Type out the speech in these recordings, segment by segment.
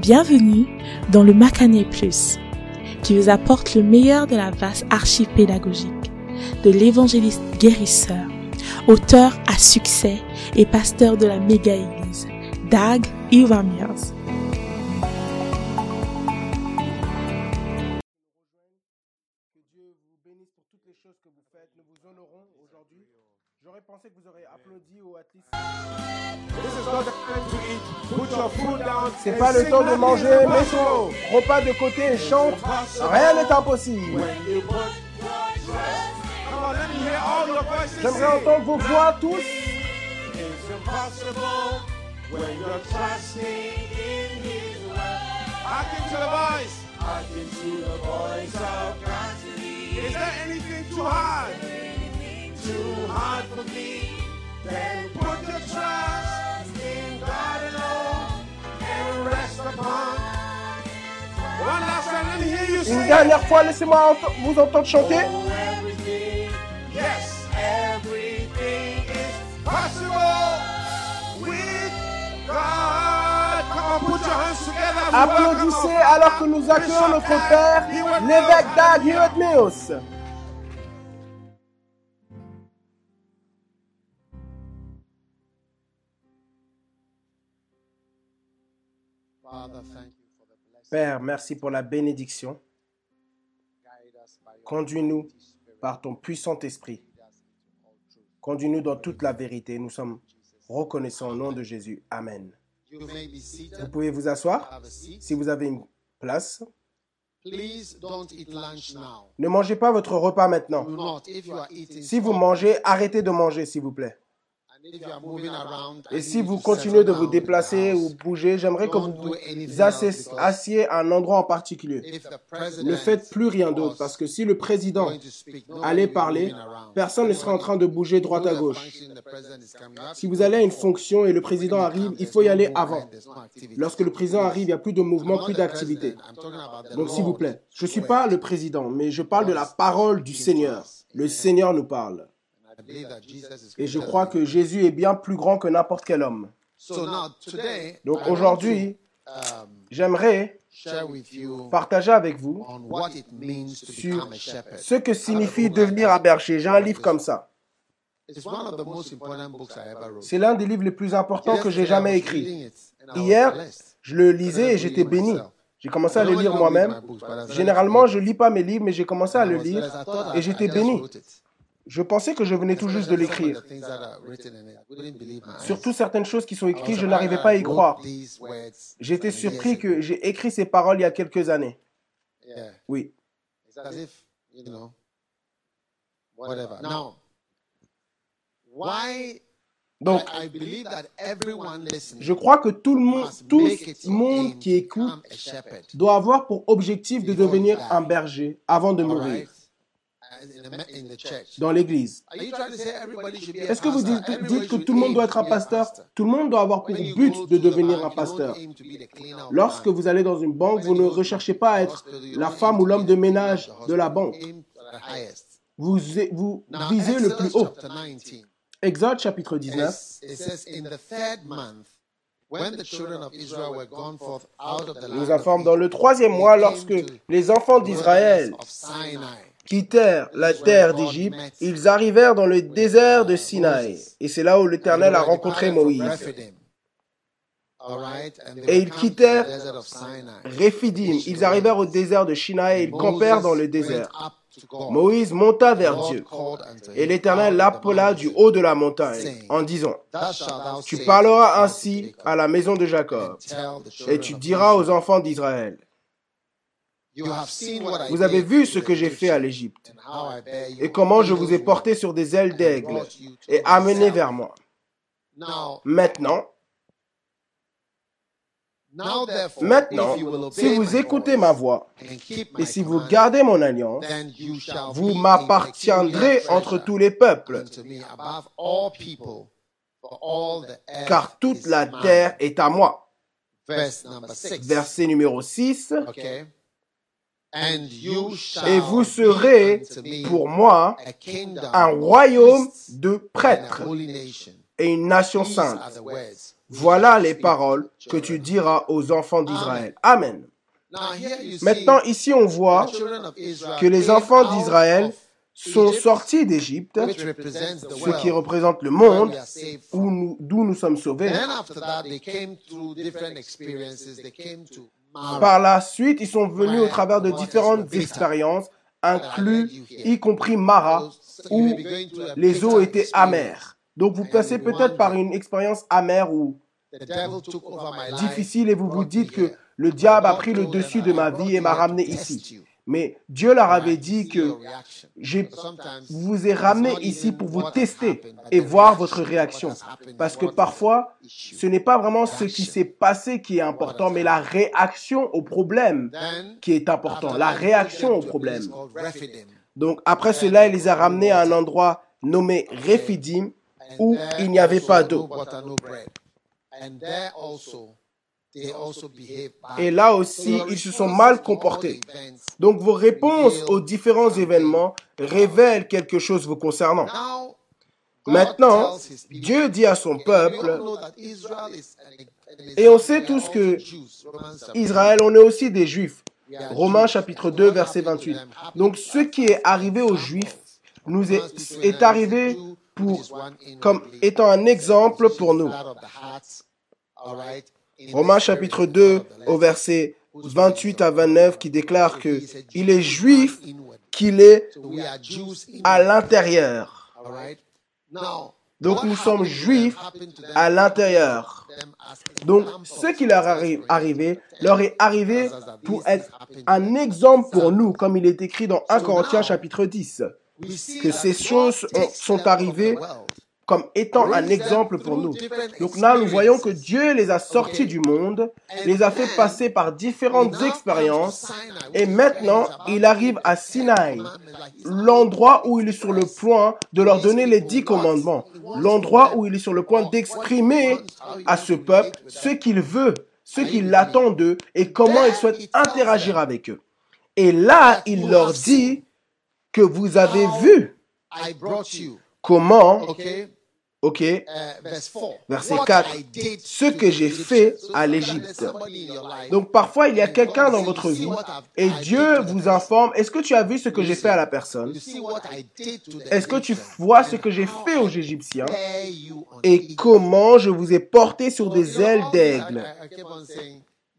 Bienvenue dans le Macané Plus, qui vous apporte le meilleur de la vaste archive pédagogique de l'évangéliste guérisseur, auteur à succès et pasteur de la méga-église, Dag Iwamiers. J'aurais pensé que vous applaudi. C'est pas le temps de manger, mais impossible. repas de côté et chante. Rien n'est impossible. J'aimerais entendre vos voix tous. Is there anything too hard? Too hard for me? Then put trust Une dernière fois, laissez-moi vous entendre chanter. Applaudissez alors que nous accueillons notre Père, l'évêque. Dag Hewitt Père, merci pour la bénédiction. Conduis-nous par ton puissant esprit. Conduis-nous dans toute la vérité. Nous sommes reconnaissants au nom de Jésus. Amen. Vous pouvez vous asseoir si vous avez une place. Ne mangez pas votre repas maintenant. Si vous mangez, arrêtez de manger, s'il vous plaît. Et si vous continuez de vous déplacer ou bouger, j'aimerais que vous vous assiez- à un endroit en particulier. If the president Ne faites plus rien d'autre parce que si le président allait parler, personne ne sera en train de bouger droite à gauche. Si vous allez à une fonction et le président arrive, il faut y aller avant. Lorsque le président arrive, il n'y a plus de mouvement, plus d'activité. Donc s'il vous plaît, je ne suis pas le président, mais je parle de la parole du Seigneur. Le Seigneur nous parle. I believe that Jesus is Et je crois than que Jésus est bien plus grand que n'importe quel homme. So now, today, Donc aujourd'hui, to, um, j'aimerais share with you partager avec vous on what it means to sur become a shepherd. ce que signifie devenir un berger. J'ai un livre comme ça. It's one of the most important books I ever wrote. C'est l'un des livres les plus importants que j'ai jamais was écrit. reading it, and I was Hier, je le lisais et j'étais béni. J'ai commencé à le lire moi-même. Généralement, je lis pas mes livres, mais j'ai commencé à I le was lire et j'étais béni. Je pensais que je venais tout juste de l'écrire. Surtout certaines choses qui sont écrites, je n'arrivais pas à y croire. J'étais surpris que j'ai écrit ces paroles il y a quelques années. Oui. It's as if, you know, whatever. Now, why Donc, I, I believe that everyone listening je crois que tout le monde, tout le monde qui écoute doit avoir pour objectif de devenir un berger avant de mourir dans l'église. Est-ce que vous dites, que tout le monde doit être un pasteur? Tout le monde doit avoir pour but de devenir un pasteur. Lorsque vous allez dans une banque, vous ne recherchez pas à être la femme ou l'homme de ménage de la banque. Vous, vous visez le plus haut. chapter 19. Exode chapitre 19. It says, in the third month, when the children of Israel were gone forth out of the land nous informe dans le troisième mois, lorsque les enfants d'Israël. Quittèrent la terre d'Égypte, ils arrivèrent dans le désert de Sinaï. Et c'est là où l'Éternel a rencontré Moïse. Et ils quittèrent. Réphidim, ils arrivèrent au désert de Sinaï et ils campèrent dans le désert. Moïse monta vers Dieu. Et l'Éternel l'appela du haut de la montagne en disant, Tu parleras ainsi à la maison de Jacob, et tu diras aux enfants d'Israël, You have seen what I Vous avez vu ce que j'ai fait à l'Égypte, and how I bare you et comment je on vous ai porté wings, sur des ailes and d'aigle brought you to et amené vers moi. Now, Maintenant, maintenant, if you will si vous my écoutez voice ma voix, et my si vous gardez mon alliance, then you shall vous m'appartiendrez entre tous les peuples, unto me above all people, for all the earth car toute is la mine. terre est à moi. Verse number six. Verset numéro 6. Okay. And you shall Et vous be serez pour moi a kingdom un royaume de prêtres et une nation sainte. Voilà les paroles que tu diras aux enfants d'Israël. Amen. Maintenant, ici, on voit que les enfants d'Israël sont sortis d'Égypte, ce qui représente le monde we are saved où from. nous- d'où nous sommes sauvés. Par la suite, ils sont venus au travers de différentes expériences, inclus, y compris Mara, où les eaux étaient amères. Donc vous passez peut-être par une expérience amère ou difficile et vous vous dites que le diable a pris le dessus de ma vie et m'a ramené ici. Mais Dieu leur avait dit que Sometimes vous ai ramené ici pour vous tester et the voir reaction, votre réaction. Parce que parfois, ce n'est pas vraiment ce qui s'est passé qui est important, mais la réaction au problème qui est important. La réaction au problème. Donc après cela, il les a ramenés à un endroit nommé Rephidim And où there il n'y avait pas d'eau. Et là aussi, ils se sont mal comportés. Donc vos réponses aux différents événements révèlent quelque chose vous concernant. Maintenant, tells his people, Dieu dit à son peuple, Et on sait tous que Israël, on est aussi des Juifs. Romains chapitre So 2, what verset happened to 28. them happened Donc ce qui est arrivé aux Juifs nous est, est arrivé pour, comme étant un exemple pour nous. Romains chapitre 2 au verset 28 à 29 qui déclare que il est juif qu'il est à l'intérieur. Donc nous sommes juifs à l'intérieur. Donc ce qui leur est arrivé leur est arrivé pour être un exemple pour nous, comme il est écrit dans 1 Corinthiens chapitre 10, que ces choses ont- sont arrivées comme étant un exemple pour nous. Donc là, nous voyons que Dieu les a sortis du monde, les a fait passer par différentes expériences, et maintenant, il arrive à Sinaï, l'endroit où il est sur le point de leur donner les dix commandements, l'endroit où il est sur le point d'exprimer à ce peuple ce qu'il veut, ce qu'il attend d'eux et comment il souhaite interagir avec eux. Et là, il leur dit que vous avez vu comment, Okay. Ok, Uh, 4. Verset What 4, I did ce que j'ai fait à l'Égypte. Donc parfois, il y a quelqu'un dans votre vie et Dieu vous informe, est-ce que tu as vu ce que j'ai fait à la personne? Est-ce que tu vois ce que j'ai fait aux Égyptiens? et comment je vous ai porté sur So, des ailes d'aigle?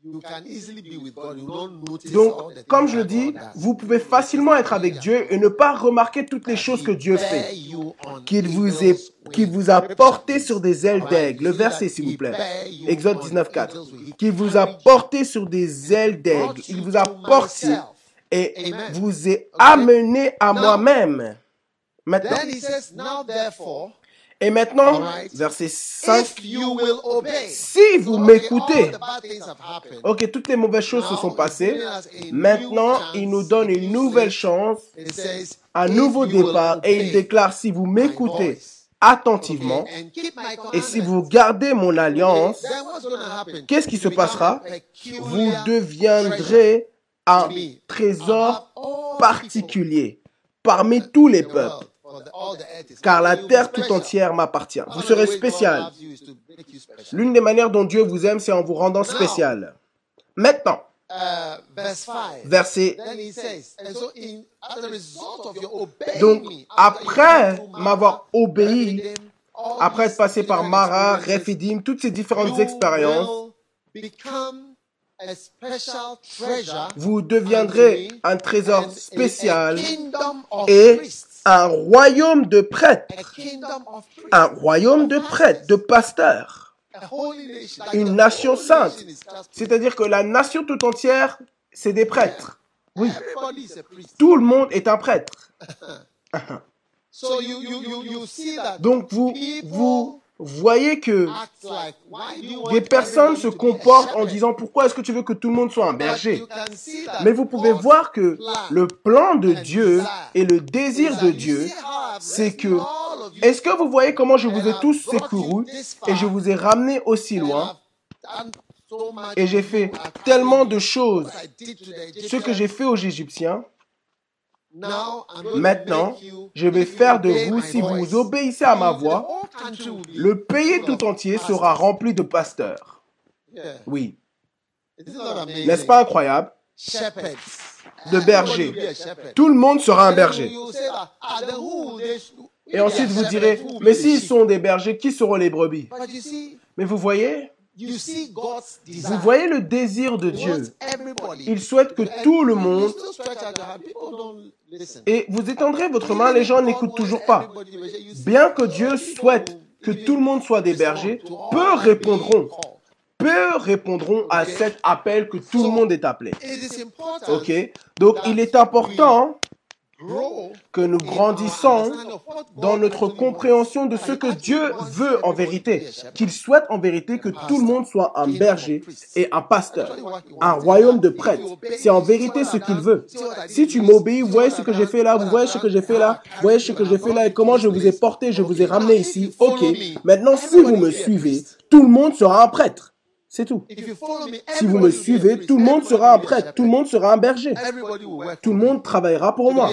I- I keep on saying, you can easily be with God. You don't notice Donc, comme je that dis, vous pouvez facilement être avec Dieu et ne pas remarquer toutes les choses que Dieu fait. Qu'il vous, a porté sur des ailes d'aigle. Le verset, s'il vous plaît. Exode on 19, 4. eagles wings. He Qu'il vous a porté sur des ailes d'aigle. Il vous a porté et vous a amené à moi-même. Maintenant. Et maintenant, verset 5. if you will obey. Si vous m'écoutez, ok, toutes les mauvaises choses se sont passées. Maintenant, il nous donne une nouvelle chance, un nouveau départ, et il déclare, si vous m'écoutez attentivement, et si vous gardez mon alliance, qu'est-ce qui se passera? vous deviendrez un trésor particulier parmi tous les peuples, car la terre tout entière m'appartient. Vous serez spécial. L'une des manières dont Dieu vous aime, c'est en vous rendant spécial. Maintenant, Uh, verse 5. verset Donc, après m'avoir obéi, après être passé par Mara, Rephidim, toutes ces différentes expériences, vous deviendrez un trésor spécial et. Un royaume de prêtres. Un royaume de prêtres, de pasteurs. Une nation sainte. C'est-à-dire que la nation tout entière, c'est des prêtres. Oui, tout le monde est un prêtre. Donc vous, vous voyez que des personnes se comportent en disant pourquoi est-ce que tu veux que tout le monde soit un berger? Mais vous pouvez voir que le plan de Dieu et le désir de Dieu, c'est que est-ce que vous voyez comment je vous ai tous secourus et je vous ai ramenés aussi loin et j'ai fait tellement de choses, ce que j'ai fait aux Égyptiens, Now, I'm going to Maintenant, je vais faire de vous, si vous obéissez à ma voix, le pays tout entier sera rempli de pasteurs. Oui. N'est-ce pas incroyable? De bergers. Tout le monde sera un berger. ah, Et ensuite vous direz, mais s'ils sont des bergers, qui seront les brebis? Mais vous voyez, you see God's desire. vous voyez le désir de Dieu. Il souhaite que tout le you monde, et vous étendrez votre main, les gens n'écoutent toujours pas. Bien que Dieu souhaite que tout le monde soit des bergers, peu répondront, peu répondront à cet appel que tout le monde est appelé. It is important Ok Donc il est important que nous grandissons dans notre compréhension de ce que Dieu veut en vérité, qu'il souhaite en vérité que tout le monde soit un berger et un pasteur, un royaume de prêtres. C'est en vérité ce qu'il veut. Si tu m'obéis, voyez ce que j'ai fait là, vous voyez ce que j'ai fait là, voyez ce que j'ai fait là et comment je vous ai porté, je vous ai ramené ici. Ok, maintenant si vous me suivez, tout le monde sera un prêtre. C'est tout. Si vous me suivez, tout le monde sera un prêtre, tout le monde sera un berger. Tout le monde travaillera pour moi.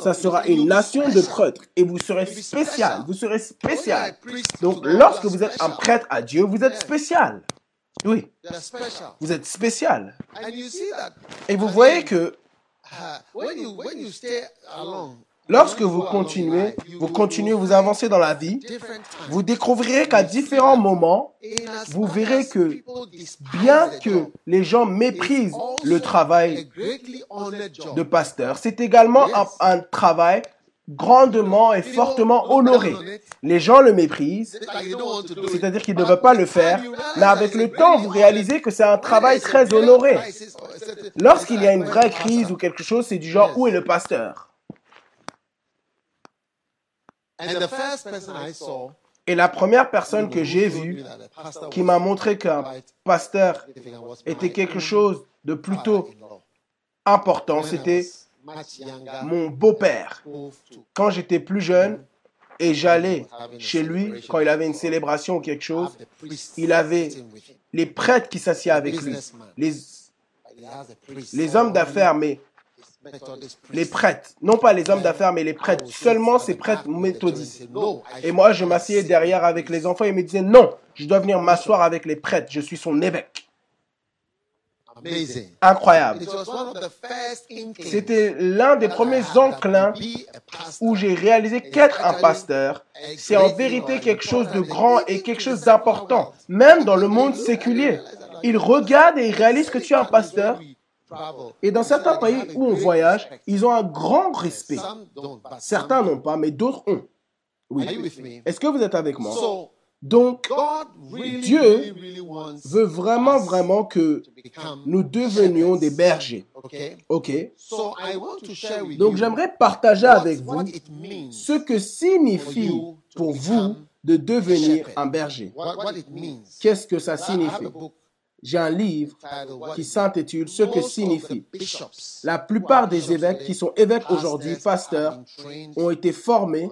Ça sera une nation de prêtres et vous serez spécial. Vous serez spécial. Donc lorsque vous êtes un prêtre à Dieu, vous êtes spécial. Oui, vous êtes spécial. Et vous voyez que lorsque vous continuez, vous continuez, vous avancez dans la vie, vous découvrirez qu'à différents moments, vous verrez que bien que les gens méprisent le travail de pasteur, c'est également un, travail grandement et fortement honoré. Les gens le méprisent, c'est-à-dire qu'ils ne veulent pas le faire, mais avec le temps, vous réalisez que c'est un travail très honoré. Lorsqu'il y a une vraie crise ou quelque chose, c'est du genre où est le pasteur And the first person I saw Et la première personne que j'ai vue qui m'a montré qu'un pasteur était quelque chose de plutôt important, c'était mon beau-père. Quand j'étais plus jeune et j'allais chez lui, quand il avait une célébration ou quelque chose, il avait les prêtres qui s'assiedent avec lui, les, les hommes d'affaires, mais les prêtres, non pas les hommes d'affaires, mais les prêtres, seulement ces prêtres méthodistes. Et moi, je m'asseyais derrière avec les enfants et ils me disaient non, je dois venir m'asseoir avec les prêtres, je suis son évêque. Incroyable. C'était l'un des premiers enclins où j'ai réalisé qu'être un pasteur, c'est en vérité quelque chose de grand et quelque chose d'important, même dans le monde séculier. Ils regardent et ils réalisent que tu es un pasteur. Et dans certains pays où on voyage, ils ont un grand respect. Certains n'ont pas, mais d'autres ont. Oui. Est-ce que vous êtes avec moi? Donc, Dieu veut vraiment, vraiment que nous devenions des bergers. Ok Donc j'aimerais partager avec vous ce que signifie pour vous de devenir un berger. Qu'est-ce que ça signifie? J'ai un livre qui It s'intitule Ce que signifie. La plupart des évêques qui sont évêques aujourd'hui, pastors, pasteurs, have been trained ont été formés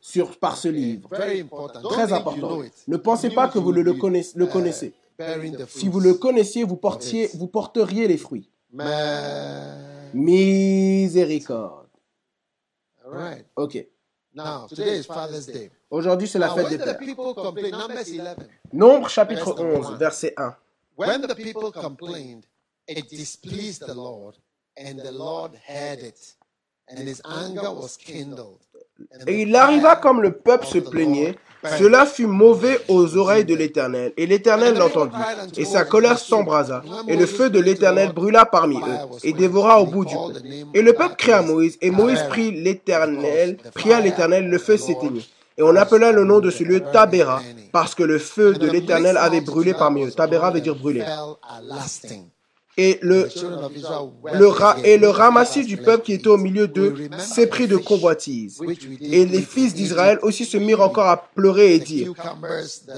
sur, par ce livre. Very important. Don't Très important. Ne pensez pas que vous le, le connaissez, uh, connaissez. bearing the Si vous le connaissiez, vous, portiez, vous porteriez les fruits. Miséricorde. All right. Ok. Now, today is Father's Day. Aujourd'hui, c'est la fête des the pères. people complain, Numbers 11. Nombre chapitre Verse number 11, one. verset 1. When the people complained, it displeased the Lord, and the Lord heard it, and his anger was kindled. And Et il arriva comme le peuple se plaignait, cela fut mauvais aux oreilles de l'Éternel. Et l'Éternel l'entendit, et sa colère s'embrasa, et le feu de l'Éternel brûla parmi eux, et dévora au bout du peuple. Et le peuple cria à Moïse, et Moïse prit l'Éternel, pria l'Éternel, le feu s'éteignit. Et on appela le nom de ce lieu Tabéra, parce que le feu de l'Éternel avait brûlé parmi eux. Tabéra veut dire brûler. Et le, le, et le ramassis du peuple qui était au milieu d'eux s'éprit de convoitise. Et les fils d'Israël aussi se mirent encore à pleurer et dire,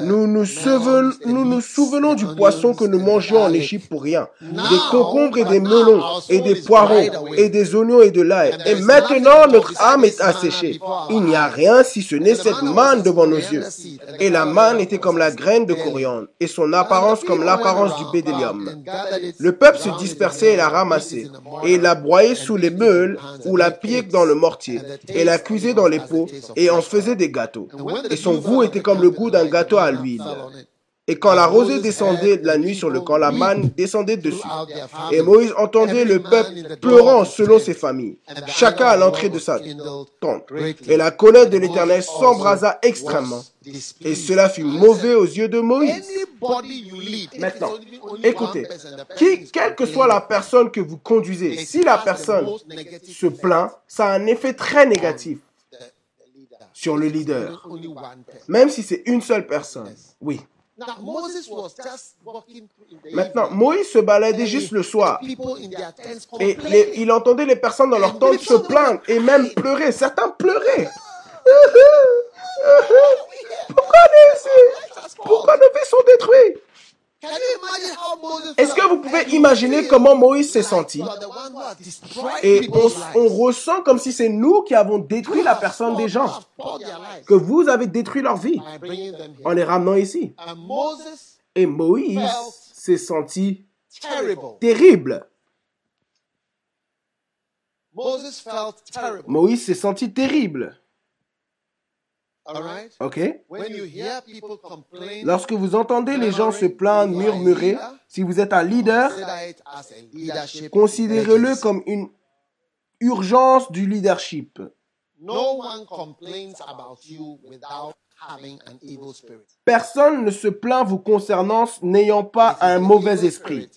nous nous, souvenons, nous nous souvenons du poisson que nous mangions en. Égypte pour rien, des concombres et des melons, et des poireaux, et des oignons et de l'ail. Et maintenant notre âme est asséchée. Il n'y a rien si ce n'est And the cette manne devant nos yeux. Et la manne était comme la graine de coriandre, et son apparence comme l'apparence du bédélium. Le peuple se dispersait et la ramassait, et la broyait sous les meules ou la pillait dans le mortier, et la cuisait dans les pots, et en faisait des gâteaux. Et son goût était comme le goût d'un gâteau à l'huile. Et quand la rosée descendait de la nuit sur le camp, la manne descendait dessus. Et Moïse entendait le peuple pleurant selon ses familles, chacun à l'entrée de sa tente. Et la colère de l'Éternel s'embrasa extrêmement. Et cela fut mauvais aux yeux de Moïse. Maintenant, écoutez, qui, quelle que soit la personne que vous conduisez, si la personne se plaint, ça a un effet très négatif sur le leader, même si c'est une seule personne. Oui. Maintenant, Moïse se baladait juste le soir. Et les- il entendait les personnes dans leur tente se plaindre et même pleurer. Certains pleuraient. Pourquoi les, pourquoi nos vies sont détruites? Est-ce que vous pouvez imaginer comment Moïse s'est senti? Et on, on ressent comme si c'est nous qui avons détruit la personne des gens, que vous avez détruit leur vie en les ramenant ici. Et Moïse s'est senti terrible. Moïse s'est senti terrible. All right? OK When you hear people complain, Lorsque vous entendez les gens se plaindre, murmurer, si vous êtes un leader, consider it as a leadership. considérez-le comme une urgence du leadership. No one complains about you without having an evil spirit. Personne ne se plaint vous concernant n'ayant pas un mauvais evil esprit.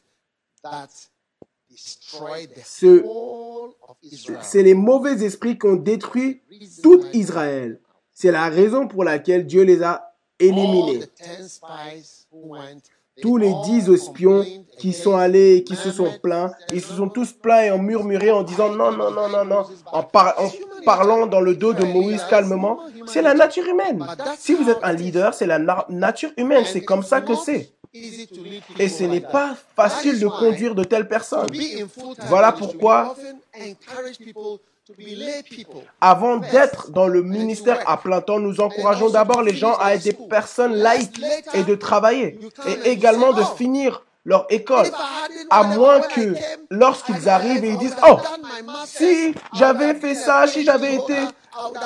C'est les mauvais esprits qui ont détruit tout Israël. C'est la raison pour laquelle Dieu les a éliminés. the 10 spies who went, they Tous les dix espions qui sont allés, qui se sont plaints, ils se sont tous plaints et ont murmuré en disant non, non, non, non, non, en, par- en parlant dans le dos de Moïse calmement. C'est la nature humaine. Si vous êtes un leader, c'est la na- nature humaine. C'est comme ça que c'est. Et ce n'est pas facile de conduire de telles personnes. Voilà pourquoi- Avant d'être dans le ministère à plein temps, nous encourageons d'abord les gens à être des personnes laïques et de travailler. Et également de finir leur école. À moins que lorsqu'ils arrivent et ils disent, oh, si j'avais fait ça, si j'avais été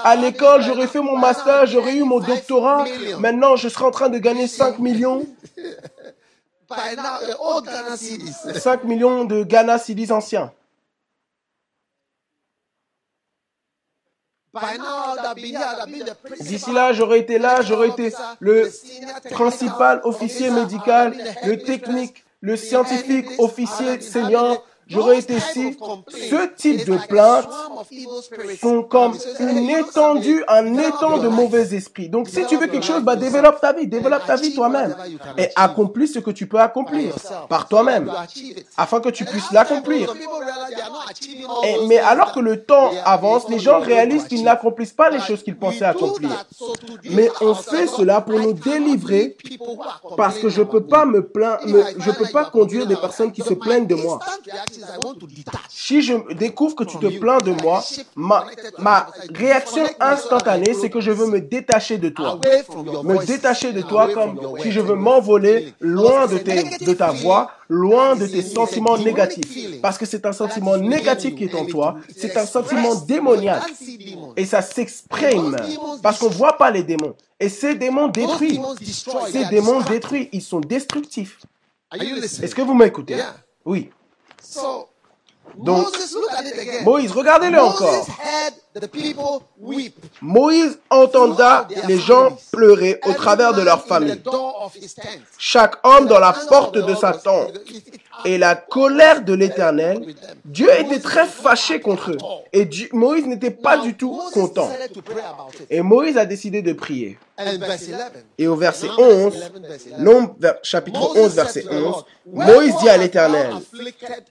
à l'école, j'aurais fait mon master, j'aurais eu mon doctorat. Maintenant, je serais en train de gagner 5 millions. By now, the old Ghana cedis. 5 millions de Ghana Cedis anciens. By now, I'd have been here, I'd have been the principal, D'ici là, j'aurais été là, j'aurais été le principal officier médical, le technique, le scientifique, officier senior, j'aurais été ici. Ce type de plaintes sont comme une étendue, un étang de mauvais esprits. Donc si tu veux quelque chose, bah développe ta vie, développe ta vie toi-même. et accomplis ce que tu peux accomplir par toi-même afin que tu puisses l'accomplir. Mais alors que le temps avance, les gens réalisent qu'ils n'accomplissent pas les choses qu'ils pensaient accomplir. Mais on fait cela pour nous délivrer parce que je peux pas me plaindre, je peux pas conduire des personnes qui se plaignent de moi. Si je découvre que tu te plains de moi, ma, ma réaction instantanée, c'est que je veux me détacher de toi. Me détacher de toi comme si je veux m'envoler loin de, tes, de ta voix, loin de tes sentiments négatifs. Parce que c'est un sentiment négatif qui est en toi, c'est un sentiment démoniaque. Et ça s'exprime. Parce qu'on voit pas les démons. Et ces démons détruisent. Ces démons détruits, ils sont destructifs. Est-ce que vous m'écoutez? Oui. Donc, Moïse, regardez-le encore. Moïse entenda les gens pleurer au travers de leur famille. Chaque homme dans la porte de sa tente. Et la colère de l'Éternel, Dieu était très fâché contre eux. Et Dieu- Moïse n'était pas du tout content. Et Moïse a décidé de prier. Et au verset 11, Nombre, ver- chapitre 11, verset 11, Moïse dit à l'Éternel,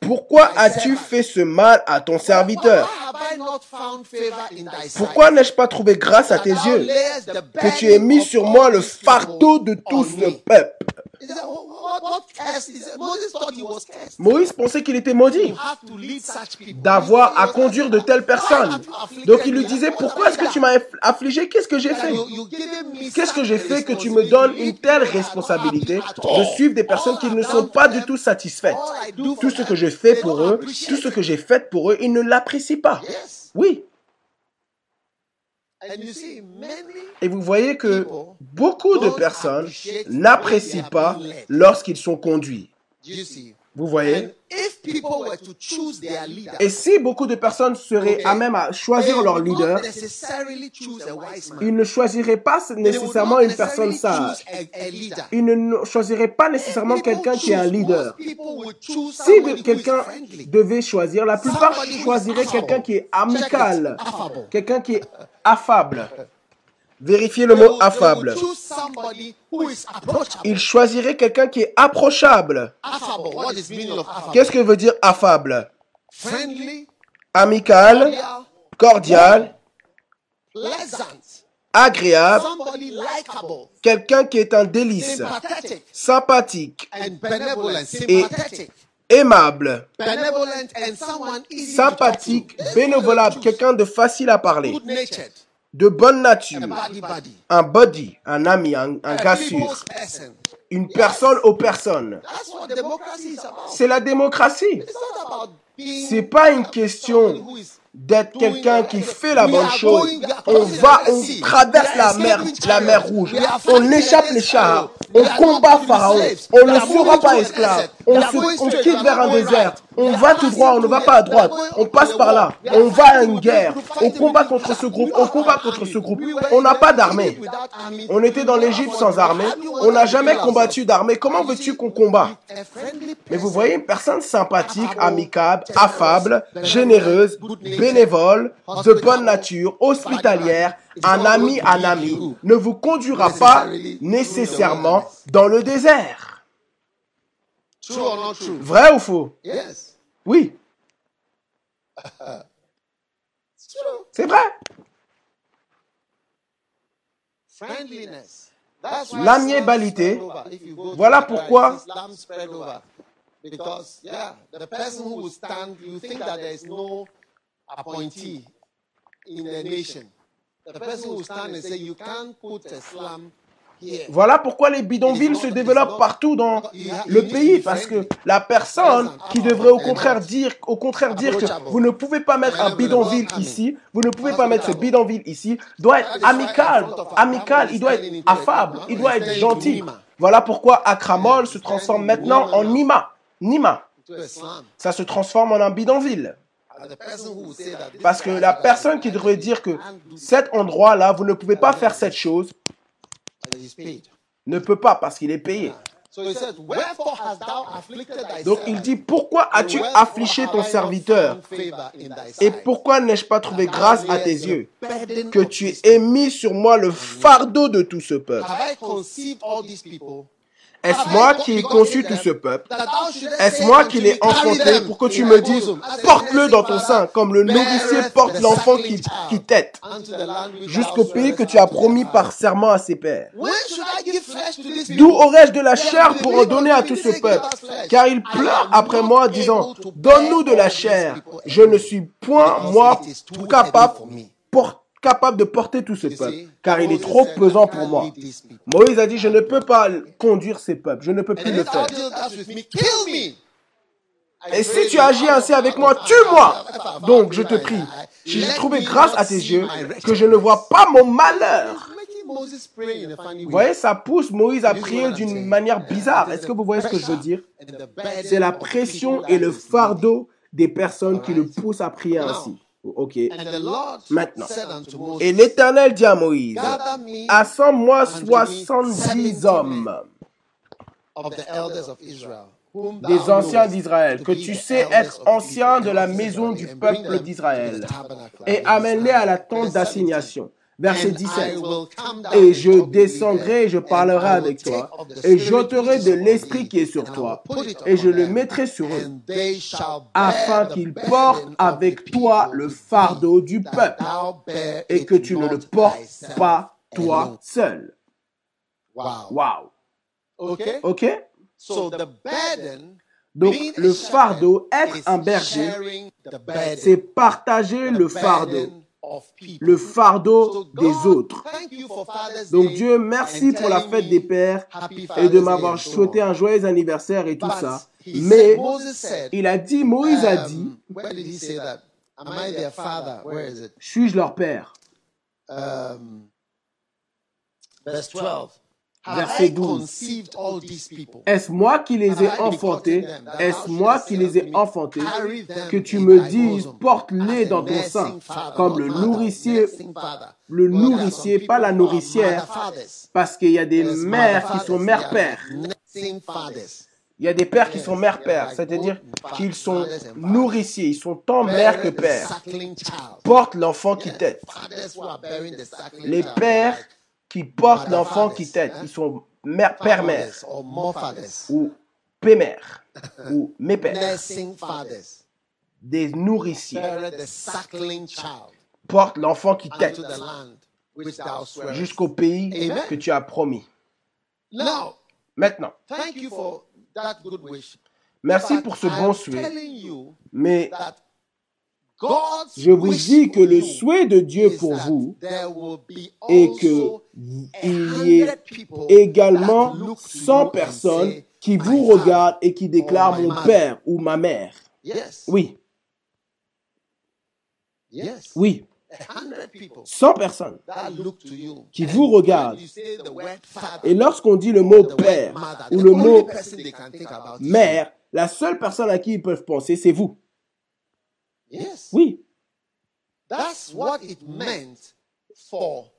Pourquoi as-tu fait ce mal à ton serviteur? Pourquoi n'ai-je pas trouvé grâce à tes yeux? que tu aies mis sur moi le fardeau de tout ce peuple Moïse pensait qu'il était maudit. D'avoir à conduire de telles personnes. Donc il lui disait, pourquoi est-ce que tu m'as affligé? Qu'est-ce que j'ai fait? Qu'est-ce que j'ai fait que tu me donnes une telle responsabilité de suivre des personnes qui ne sont pas du tout satisfaites? Tout ce que je fais pour eux, tout ce que j'ai fait pour eux, ils ne l'apprécient pas. Oui. And you see, many Et vous voyez que beaucoup de personnes n'apprécient pas lorsqu'ils sont conduits. Vous voyez? Et si beaucoup de personnes seraient à même à choisir leur leader, ils ne choisiraient pas nécessairement une personne sage. Ils ne choisiraient pas nécessairement quelqu'un qui est un leader. Si quelqu'un devait choisir, la plupart choisiraient quelqu'un qui est amical, quelqu'un qui est affable. Vérifiez le mot affable. Ils choisiraient quelqu'un qui est approchable. Qu'est-ce que veut dire affable? Friendly, Amical, cordial, agréable, quelqu'un qui est un délice, sympathetic, sympathique, and benevolent. Sympathetic, aimable, sympathique, to talk to. bénévolable, quelqu'un de facile à parler, Good natured, de bonne nature, un body, un ami, un, un gars sûr, une personne aux personnes. C'est la démocratie. C'est pas une question d'être quelqu'un qui fait la bonne chose. On va, on traverse la mer, la mer rouge. On échappe les chars. On combat Pharaon. On ne sera pas esclave. On, se, on quitte vers un désert. On va tout droit, on ne va pas à droite. On passe par là. On va à une guerre. On combat contre ce groupe. On combat contre ce groupe. On n'a pas d'armée. On était dans l'Égypte sans armée. On n'a jamais combattu d'armée. Comment veux-tu qu'on combat? Mais vous voyez une personne sympathique, amicable, affable, généreuse, bénévole, de bonne nature, hospitalière, un ami, un ami, ne vous conduira pas nécessairement dans le désert. Vrai ou faux? Oui, c'est vrai. Friendliness. That's why L'amiabilité. Islam spread over. If you go to Voilà pourquoi- Islam spread over. Because, yeah, the person who will stand, you think that there is no appointee in the nation. The person who will stand and say, you can't put Islam here. Voilà pourquoi les bidonvilles se développent partout dans le pays, parce que la personne qui devrait au contraire dire, au contraire dire que vous ne pouvez pas mettre un bidonville ici, vous ne pouvez pas mettre ce bidonville ici, doit être amical, amical, il doit être affable, il doit être gentil. Voilà pourquoi Akramol se transforme maintenant en Nima, Nima. Ça se transforme en un bidonville. Parce que la personne qui devrait dire que cet endroit-là, vous ne pouvez pas faire cette chose. Ne peut pas parce qu'il est payé. Thy Donc il dit, pourquoi as-tu affligé ton serviteur? Et pourquoi n'ai-je pas trouvé grâce à tes yeux que tu aies mis sur moi le fardeau de tout ce peuple? Est-ce moi qui ai conçu tout ce peuple? Est-ce moi qui l'ai enfanté pour que tu me dises, porte-le dans ton sein, comme le nourricier porte l'enfant qui, qui tête, jusqu'au pays que tu as promis par serment à ses pères? D'où aurais-je de la chair pour en donner à tout ce peuple? Car ils pleurent après moi, disant, donne-nous de la chair. Je ne suis point, moi, capable, por- capable de porter tout ce peuple, car il est trop pesant pour moi. Moïse a dit, je ne peux pas conduire ces peuples, je ne peux plus le faire. Et si tu agis ainsi avec moi, tue-moi. Donc je te prie, si j'ai trouvé grâce à tes yeux, que je ne vois pas mon malheur. Vous voyez, ça pousse Moïse à prier d'une manière bizarre. Est-ce que vous voyez ce que je veux dire? C'est la pression et le fardeau des personnes qui le poussent à prier ainsi. Ok. Maintenant. Et l'Éternel dit à Moïse, Assemble-moi soixante-dix hommes des anciens d'Israël, que tu sais être anciens de la maison du peuple d'Israël, et amène-les à la tente d'assignation. Verset 17. Et je descendrai et je parlerai avec toi, et j'ôterai de l'esprit qui est sur toi, et je le mettrai sur eux, afin qu'ils portent avec toi le fardeau du peuple, et que tu ne le portes pas toi seul. Wow. Okay? Ok? So the burden, Donc le fardeau, être un berger, c'est partager le fardeau. Le fardeau des autres. Donc Dieu, merci pour la fête des pères et de m'avoir souhaité un joyeux anniversaire et tout ça. Mais il a dit, Moïse a dit, suis-je leur père? Um, verse 12. Verset I 12. conceived all these people? Est-ce moi qui les ai enfantés? Est-ce moi qui les ai enfantés? Que tu me dises, porte-les dans ton sein, comme le nourricier, le nourricier, pas la nourricière, parce qu'il y a des mères qui sont mères-pères. Il y a des pères qui sont mères-pères, c'est-à-dire qu'ils sont nourriciers, ils sont tant mères que pères. Portent l'enfant qui suckling Les pères qui portent l'enfant qui hein? ils sont mères, père-mère, ou père-mère, ou mes pères, des nourriciers, portent l'enfant qui swearest. jusqu'au pays Amen. que tu as promis. Now, Maintenant, thank you for that good wish. merci pour ce bon souhait, mais je vous dis que le souhait de Dieu pour vous est que also il y ait 100 people également that look to 100 you and personnes qui "My vous father." regardent et qui déclarent my mon père ou ma mère. Oui, oui, 100 people 100 personnes qui vous regardent. Et lorsqu'on dit le mot père ou le mot mère, la seule personne à qui ils peuvent penser, c'est vous. Yes. Oui, That's what it meant for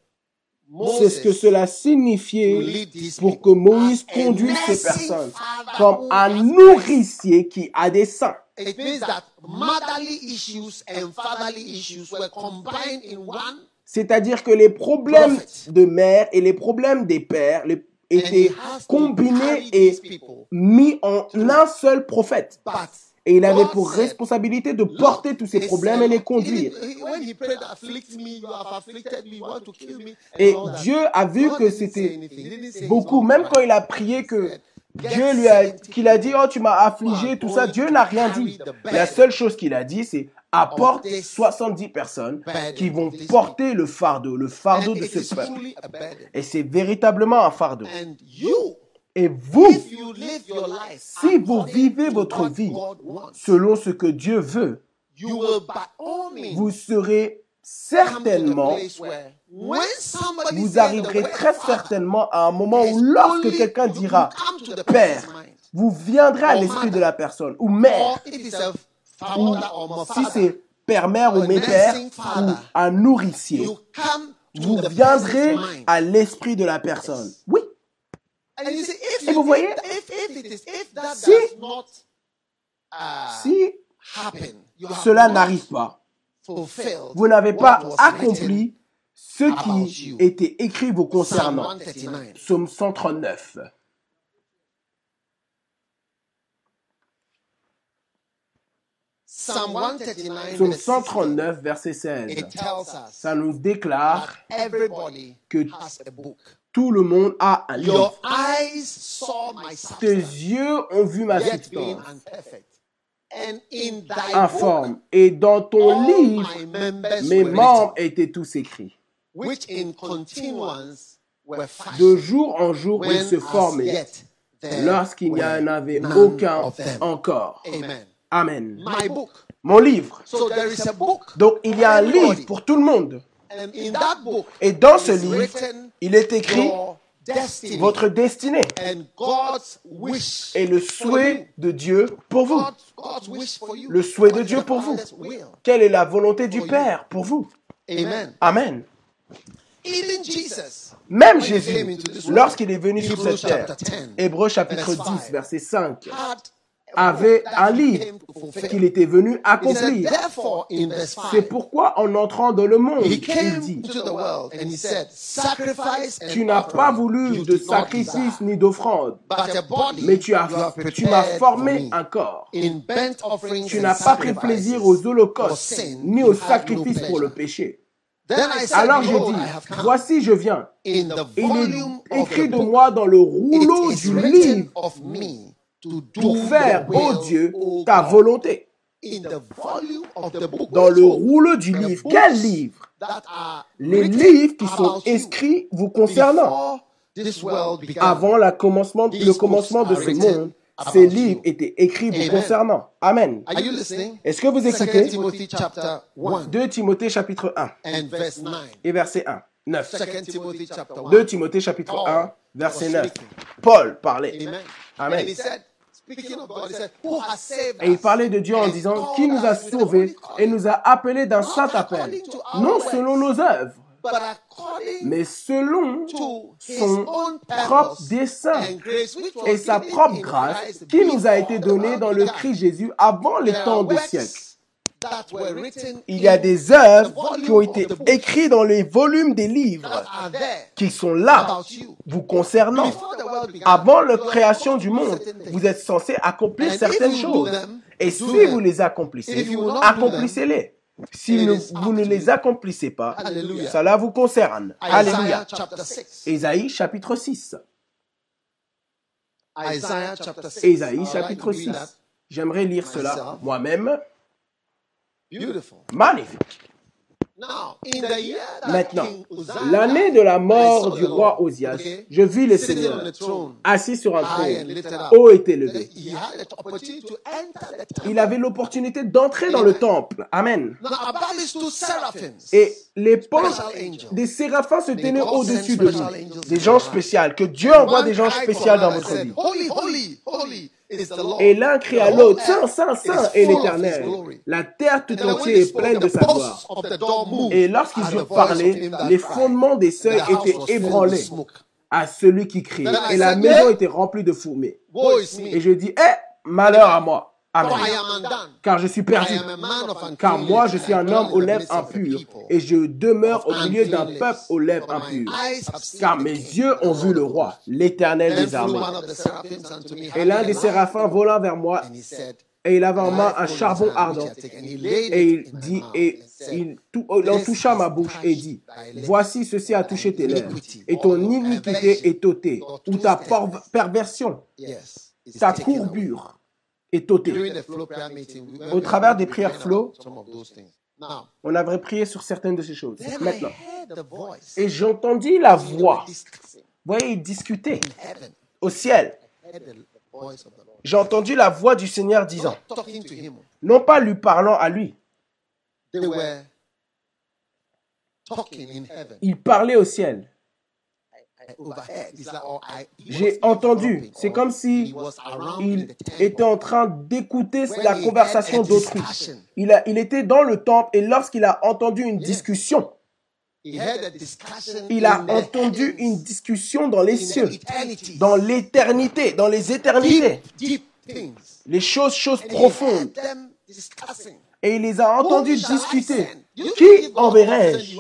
c'est ce que cela signifiait pour que Moïse conduise ces personnes comme un nourricier qui a des seins. It means that motherly issues and fatherly issues were combined in one, C'est-à-dire que les problèmes de mère et les problèmes des pères étaient combinés et mis en un seul prophète. Et il avait God pour responsabilité de porter tous ces problèmes et les conduire. even when he prayed, afflict me, you have afflicted me, you want to kill me, and Et. Dieu a vu que c'était beaucoup, même quand il a prié que Dieu lui a, 70 qu'il a dit, oh, tu m'as affligé, tout ça, Dieu n'a rien dit. La seule chose qu'il a dit, c'est apporte 70 personnes qui vont porter le fardeau, le fardeau de ce peuple. truly a burden. Et c'est véritablement un fardeau. Et vous, if you live your life si vous vivez votre what vie selon ce que Dieu veut, vous serez certainement, vous arriverez très certainement à un moment où lorsque quelqu'un dira Père, vous viendrez à l'esprit de la personne, ou mère, ou si c'est père, mère ou or mes pères, nursing ou un nourricier, vous viendrez à l'esprit de la personne. Oui, And you see, if, Et you- vous voyez, if, if it is, if that si- does not si cela n'arrive pas, fulfilled vous n'avez pas accompli ce qui était écrit vous concernant. 139. Psaume 139. Psalm 139, Psaume verse 16, 139, verset 16. it tells us Ça nous déclare que has a book. Tout le monde a un livre. Tes yeux ont vu ma substance unperfect. And in thy book, informe. Et dans ton livre, mes membres étaient tous écrits. which in continuance were De jour en jour, ils se formaient, lorsqu'il n'y en avait aucun encore. Amen. Amen. My book. Mon livre. So there is a book. Donc, il y a un livre pour tout le monde. And in that book, Et dans it ce is livre, il est écrit votre destinée et le souhait you. de Dieu pour vous. Le souhait de Dieu pour vous. Quelle est la volonté du. Père pour vous? Amen. Même Jésus, lorsqu'il est venu sur cette terre, chapter 10, Hébreux chapitre verse 10, 5, verset 5, had avait un livre qu'il était venu accomplir. therefore, in verse 5, C'est pourquoi en entrant dans le monde, il dit, to the world and he said, sacrifice and tu n'as pas voulu de sacrifice ni d'offrande, mais tu you as, have tu m'as formé un corps. Tu n'as pas pris plaisir aux holocaustes, ni aux sacrifices pour le péché. Then I said, Alors j'ai dit, have come. voici je viens. In the Il est écrit de moi dans le rouleau du livre pour faire, ô will, Dieu, ta volonté. Dans le rouleau du livre. Quel livre? Les livres qui sont inscrits vous concernant. Avant la commencement, le commencement de ce monde, ces livres étaient écrits vous Amen. concernant. Amen. Are you listening? Est-ce que vous 2 écoutez? Timothy chapter 1 2 Timothée chapitre 1 and verse 9. et verset 1. 9. 2 Timothy chapter 1. 2 Timothée chapitre Paul 1 verset was 9. speaking. Paul parlait. Amen. Amen. And he said, speaking of God, he said, Who has saved Et il us parlait de Dieu en and disant, called qui nous a sauvés et nous a appelés d'un saint appel, non selon nos œuvres, but according mais selon to his son propre dessein and grace, which was et sa propre in grâce Christ qui nous a été donnée world dans le. Christ Jésus avant les temps des siècles. That were written Il y a des œuvres qui ont été écrites dans les volumes des livres qui sont là, vous concernant. Avant la création du monde, certain things. vous êtes censé accomplir And if certaines choses. Et si vous les accomplissez, accomplissez-les. Si ne- vous ne les accomplissez pas, cela vous concerne. Isaiah Alléluia. chapter 6. Ésaïe chapitre 6. Isaiah chapter 6. Ésaïe chapitre to read 6. that. J'aimerais lire cela moi-même. Beautiful. Magnifique. Maintenant, l'année de la mort du roi Osias, okay, je vis le Seigneur assis sur un trône, haut et élevé. Il avait l'opportunité d'entrer dans le temple. Amen. Et les angels. des séraphins se tenaient au-dessus de angels Des gens spéciaux. Que Dieu envoie des gens spéciaux dans votre vie. Et l'un crie à The l'autre, Saint, Saint, Saint est l'Éternel. La terre tout entière est pleine de sa gloire. Et lorsqu'ils eurent parlé, les fondements des seuils étaient ébranlés à celui qui I Et la maison "Yeah." était remplie de fumée. Woe is me. Et je dis, eh, malheur à moi. Amen. Car je suis perdu. Car moi, je suis un homme aux lèvres impures, et je demeure au milieu d'un peuple aux lèvres impures. eyes have seen Car mes yeux ont vu le roi, l'éternel des armées. Et l'un des séraphins coal, vola vers moi, and he said, et il avait en main "Live un charbon ardent. which he had taken." And he laid Et il dit, et il, tou- il en toucha ma bouche et dit, Voici ceci a touché tes lèvres, et ton iniquité est ôtée, ou ta perversion, ta courbure Au travers des prières flow, On avait prié sur certaines de ces choses. Maintenant. Et j'entendis la voix. Vous voyez, ils discutaient au ciel. J'ai entendu la voix du Seigneur disant, non pas lui parlant à lui, il parlait au ciel. I overheard. It's like, or I- he J'ai was entendu. C'est comme si he was around in il the temple. était en train d'écouter la he conversation d'autrui. discussion. Il, a- il était dans le temple et lorsqu'il a entendu une discussion, He heard a discussion il a in the entendu une discussion dans les in the cieux, eternity. dans l'éternité, dans les éternités, deep, deep things. les choses, choses And he profondes. heard them discussing. Et il les a entendus discuter. Qui enverrai-je?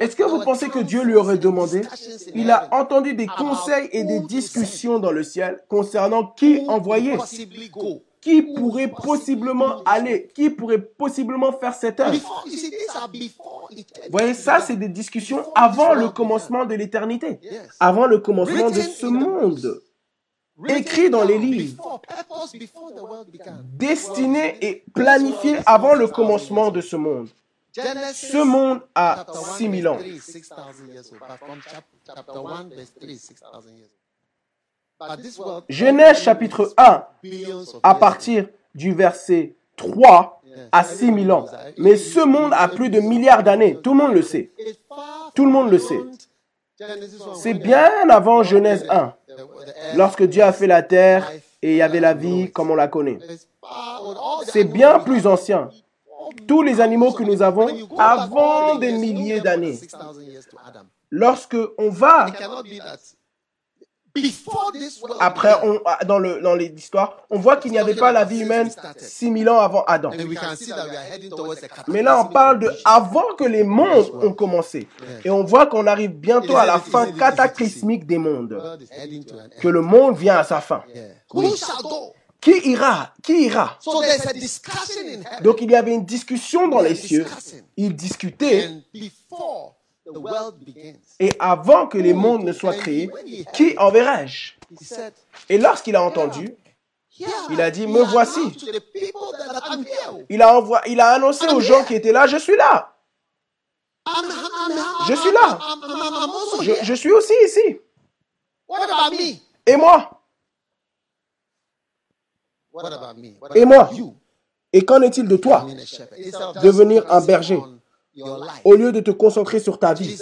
Est-ce que vous pensez que Dieu lui aurait and demandé Il a entendu des conseils et des discussions dans le ciel concernant qui envoyer, qui pourrait possiblement aller, qui pourrait possiblement faire cette œuvre? Vous voyez, ça, c'est des discussions avant le commencement de l'éternité, avant le commencement de ce monde, écrit dans les livres. destiné et planifié avant le commencement de ce monde. Ce monde a chapter 1, 6000 ans. verse 3 is 6,000 years old. But from chap- chapter 1, verse 3 is 6,000 years old. But this world Genèse chapitre 1 billions of à partir du verset 3 à 6000 ans. Mais ce monde a plus de milliards d'années. Tout le monde le sait. Tout le monde le sait. beyond Genesis 1, C'est bien avant Genèse 1, the- the earth lorsque Dieu a fait la terre et il y avait la vie comme on la connaît. C'est bien plus ancien. Tous les animaux que nous avons avant des milliers d'années. 6,000 years to Adam. Lorsque on va après on, dans le dans l'histoire, on voit qu'il n'y avait pas la vie humaine 6000 ans avant Adam. Mais là, on parle de avant que les mondes ont commencé. Et on voit qu'on arrive bientôt à la fin cataclysmique des mondes. Que le monde vient à sa fin. Yeah. Qui ira? Qui ira? So there's a discussion in heaven. Donc il y avait une discussion dans les cieux. Ils discutaient. And before the world begins, Et avant que les mondes ne soient créés, qui enverrai-je? Et lorsqu'il a entendu, Il a dit, Me voici. il a, il a annoncé aux gens qui étaient là, je suis là. Je suis là. Je, suis aussi ici. What about me? Et moi What about me? What Et moi? Et qu'en est-il de toi? Devenir un berger. Au lieu de te concentrer sur ta vie.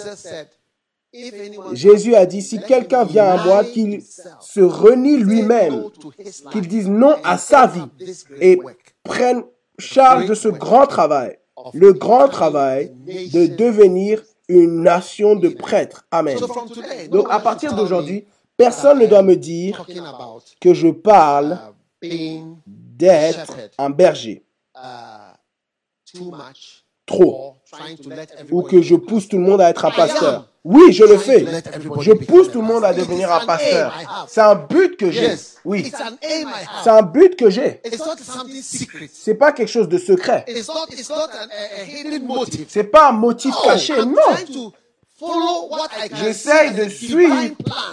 Jésus a dit, si quelqu'un vient à moi, qu'il se renie lui-même, qu'il dise non à sa vie et prenne charge de ce grand travail, le grand travail de devenir une nation de prêtres. Amen. Donc à partir d'aujourd'hui, personne ne doit me dire que je parle uh, d'être un berger uh, too much trop or trying to let ou que je pousse tout le monde à être un pasteur. Oui, je le fais. Je pousse tout le monde à devenir un pasteur. C'est un but que j'ai. Oui, c'est un but que j'ai. It's not something secret. C'est pas quelque chose de secret. C'est pas un motif caché. Non. J'essaye de suivre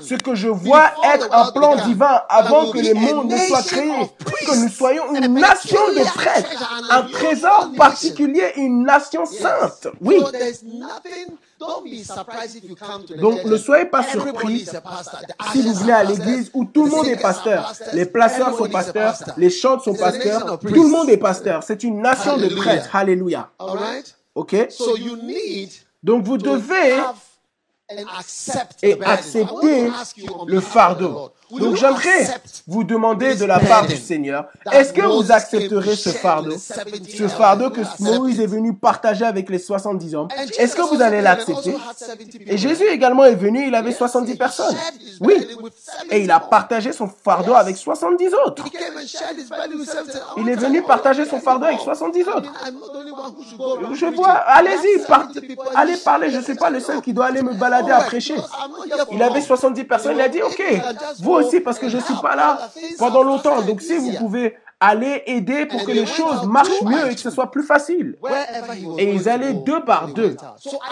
ce que je vois être un plan divin avant que a mondes ne soient nation créés. of priests Que nous soyons une nation de prêtres. Un trésor particulier, une nation sainte. Oui. So there's nothing. Don't be surprised if you come to the Donc church ne soyez pas surpris si vous venez are à pastors, l'église où tout le the monde est pasteur, pastors, les placeurs sont pasteurs, les chantes sont pasteurs, tout le monde est pasteur. C'est une nation de Hallelujah. prêtres. Alléluia. All right? Ok? So you need Donc vous devez et accepter le fardeau. Donc j'aimerais vous demander de la part du Seigneur, est-ce que vous accepterez ce fardeau, with the 70 ce fardeau que Moïse est venu partager avec les 70 hommes Est-ce que vous allez l'accepter? also had 70 people. Et Jésus également est venu, il avait 70 He personnes. Oui. burden with 70 Et il a partagé son fardeau avec 70 autres. He came and shared his burden with 70. I Il est venu partager son fardeau avec 70 autres. Je vois, allez-y, I have par- 70 people. allez parler, je ne suis pas le seul qui doit aller me balader à prêcher. Il avait 70 personnes, il a dit, ok, vous aussi, parce que je ne suis pas là pendant longtemps. Donc si vous pouvez aller aider pour que les choses marchent mieux et que ce soit plus facile. Et ils allaient deux par deux.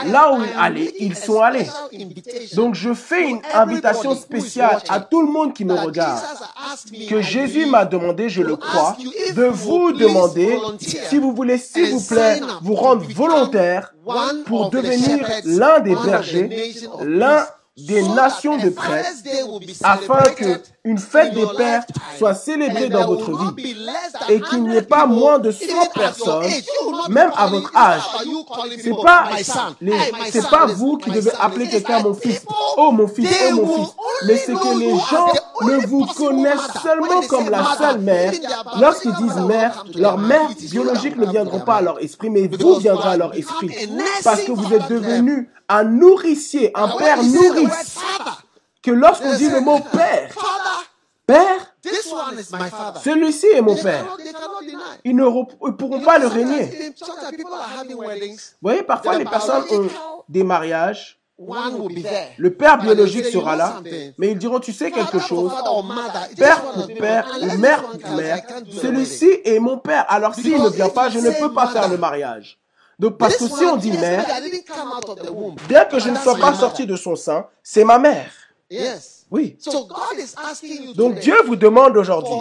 Là où ils allaient, ils sont allés. Donc je fais une invitation spéciale à tout le monde qui me regarde. Que Jésus m'a demandé, je le crois, de vous demander si vous voulez, s'il vous plaît, vous rendre volontaire pour devenir l'un des bergers, l'un des nations de prêtres, afin que une fête des pères soit célébrée dans votre vie et qu'il n'y ait pas moins de 100 personnes, même à votre âge. C'est pas, c'est pas vous qui devez appeler quelqu'un mon fils. Oh mon fils, oh mon fils. Mais c'est que les gens ne vous connaissent seulement comme la seule mère. Lorsqu'ils disent mère, leur mère biologique ne viendront pas à leur esprit, mais vous viendrez à leur esprit. Parce que vous êtes devenu un nourricier, un père nourrice. Que lorsqu'on dit le mot père, père, celui-ci est mon père. Ils ne ils pourront pas le régner. Vous voyez, parfois les personnes ont des mariages. Le père biologique sera là, mais ils diront, tu sais quelque chose, père pour père ou mère pour mère, celui-ci est mon père. Alors s'il ne vient pas, je ne peux pas faire le mariage. Donc parce que si on dit mère, but I didn't come out of the womb. bien que je ne sois my pas mother. sorti de son sein, c'est ma mère. Oui. So God is asking you Donc today Dieu vous demande aujourd'hui,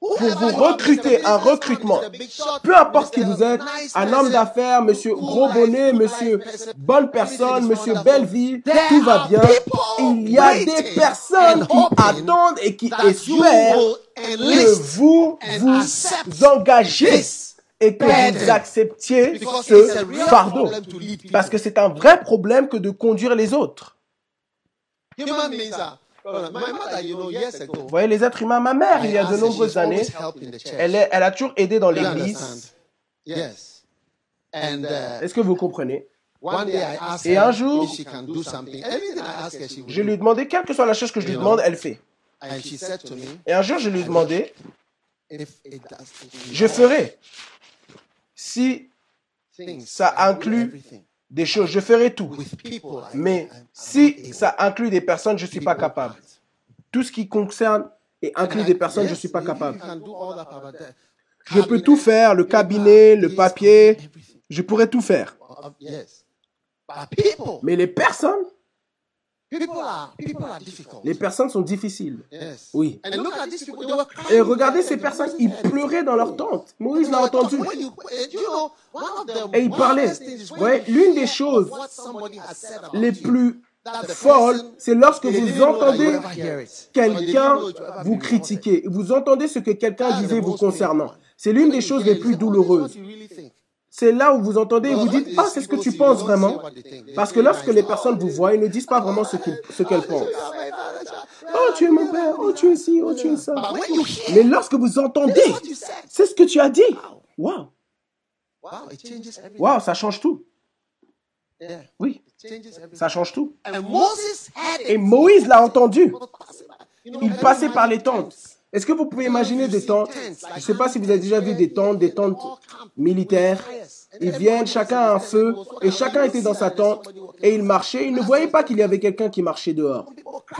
pour vous recruter un recrutement, peu importe qui vous êtes, un homme d'affaires, monsieur gros bonnet, monsieur bonne personne, monsieur belle vie, tout va bien. Il y a des personnes qui attendent et qui espèrent que vous vous engagez et que vous acceptiez ce fardeau. Parce que c'est un vrai problème que de conduire les autres. Vous voyez, les êtres humains, ma mère, il y a de her, nombreuses années, elle, est- elle a toujours aidé dans l'église. Uh, Est-ce que vous comprenez? Et un jour, Je lui ai demandé, quelle que soit la chose que je lui demande, elle fait. Et un jour, je lui it je ferai. Si ça inclut des choses, je ferai tout. Mais si ça inclut des personnes, je ne suis pas capable. Tout ce qui concerne et inclure des personnes, je ne suis pas capable. Je peux tout faire, le cabinet, le papier, je pourrais tout faire. Mais les personnes, people are people are difficult. Les personnes sont difficiles. Yes. Oui. And look at these people. They were crying. Et regardez ces personnes, ils pleuraient dans leur tente. Moïse l'a entendu. When you, you know, one of the Et il parlait. Ouais, l'une des choses les plus folles, c'est lorsque they vous entendez quelqu'un vous critiquer. Vous entendez ce que quelqu'un disait vous concernant. C'est l'une des choses les plus douloureuses. C'est là où vous entendez et vous dites, ah, c'est ce que tu penses vraiment. Parce que lorsque les personnes vous voient, ils ne disent pas vraiment ce qu'elles pensent. Oh, tu es mon père, oh, tu es ci, oh, tu es ça. Hear, Mais lorsque vous entendez, c'est ce que tu as dit. Waouh, waouh, ça change tout. Oui, ça change tout. Et Moïse l'a entendu. Il passait par les tentes. Est-ce que vous pouvez imaginer des tentes Je ne sais pas si vous avez déjà vu des tentes, des tentes militaires. Ils viennent, chacun a un feu, et chacun était dans sa tente, et il marchait. Il ne voyait pas qu'il y avait quelqu'un qui marchait dehors.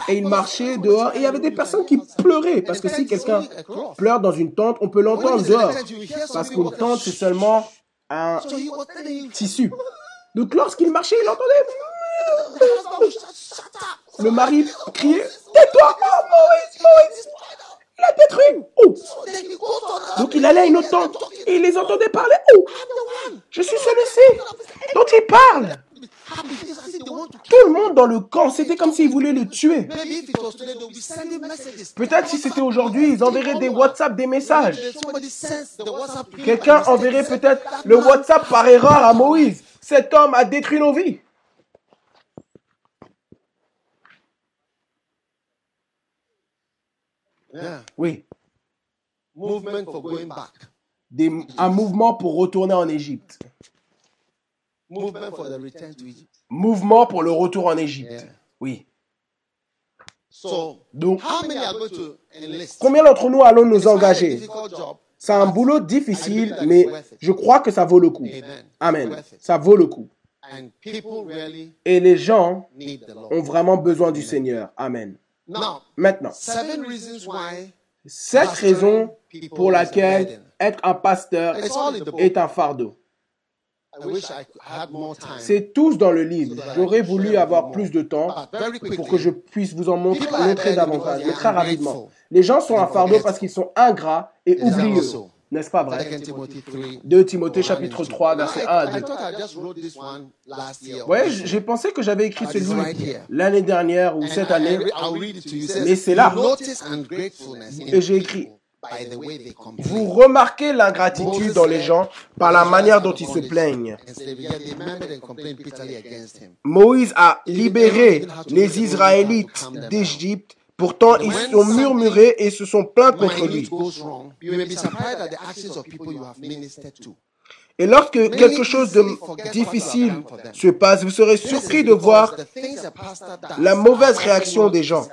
Et il marchait dehors, et il y avait des personnes qui pleuraient, parce que si quelqu'un pleure dans une tente, on peut l'entendre dehors. Parce qu'une tente, c'est seulement un tissu. Donc lorsqu'il marchait, il entendait. Le mari criait Tais-toi Oh, Moïse, Moïse Il a Oh goes on the Donc il allait à une autre tente et il les entendait parler. Oh. Je suis celui-ci dont il parle Tout le monde dans le camp, c'était comme s'ils voulaient le tuer. Peut-être si c'était aujourd'hui, ils enverraient des WhatsApp, des messages. Quelqu'un enverrait peut-être le WhatsApp par erreur à Moïse. Cet homme a détruit nos vies. Yeah. Oui, Movement for going back. des- un mouvement pour retourner en Égypte. Movement for the return to Egypt. Mouvement pour le retour en Égypte. Yeah. Oui. So, Donc, how many are going to enlist? combien d'entre nous allons nous engager? C'est un boulot difficile, mais je crois que ça vaut le coup. Amen. Ça vaut le coup. Et les gens ont vraiment besoin du Seigneur. Amen. Maintenant, seven reasons why cette raison pour laquelle être un pasteur est un fardeau. I wish I had more time. C'est tous dans le livre. J'aurais voulu avoir plus de temps quickly, pour que je puisse vous en montrer, montrer davantage, mais très rapidement. Les gens sont un fardeau parce qu'ils sont ingrats et oublieux. N'est-ce pas vrai 2 Timothy 3. 2 Timothée chapitre 3, verset 1 à I 2. thought I just wrote this one last year. Ouais, j'ai pensé que j'avais écrit ce livre l'année dernière ou cette année. Mais c'est là. Et j'ai écrit, by the way they complain. vous remarquez l'ingratitude dans les gens par la manière dont ils se plaignent. Moïse a libéré les Israélites d'Égypte, pourtant ils se sont murmurés et se sont plaints contre lui. Et lorsque quelque chose de difficile se passe, vous serez surpris de voir la mauvaise réaction des gens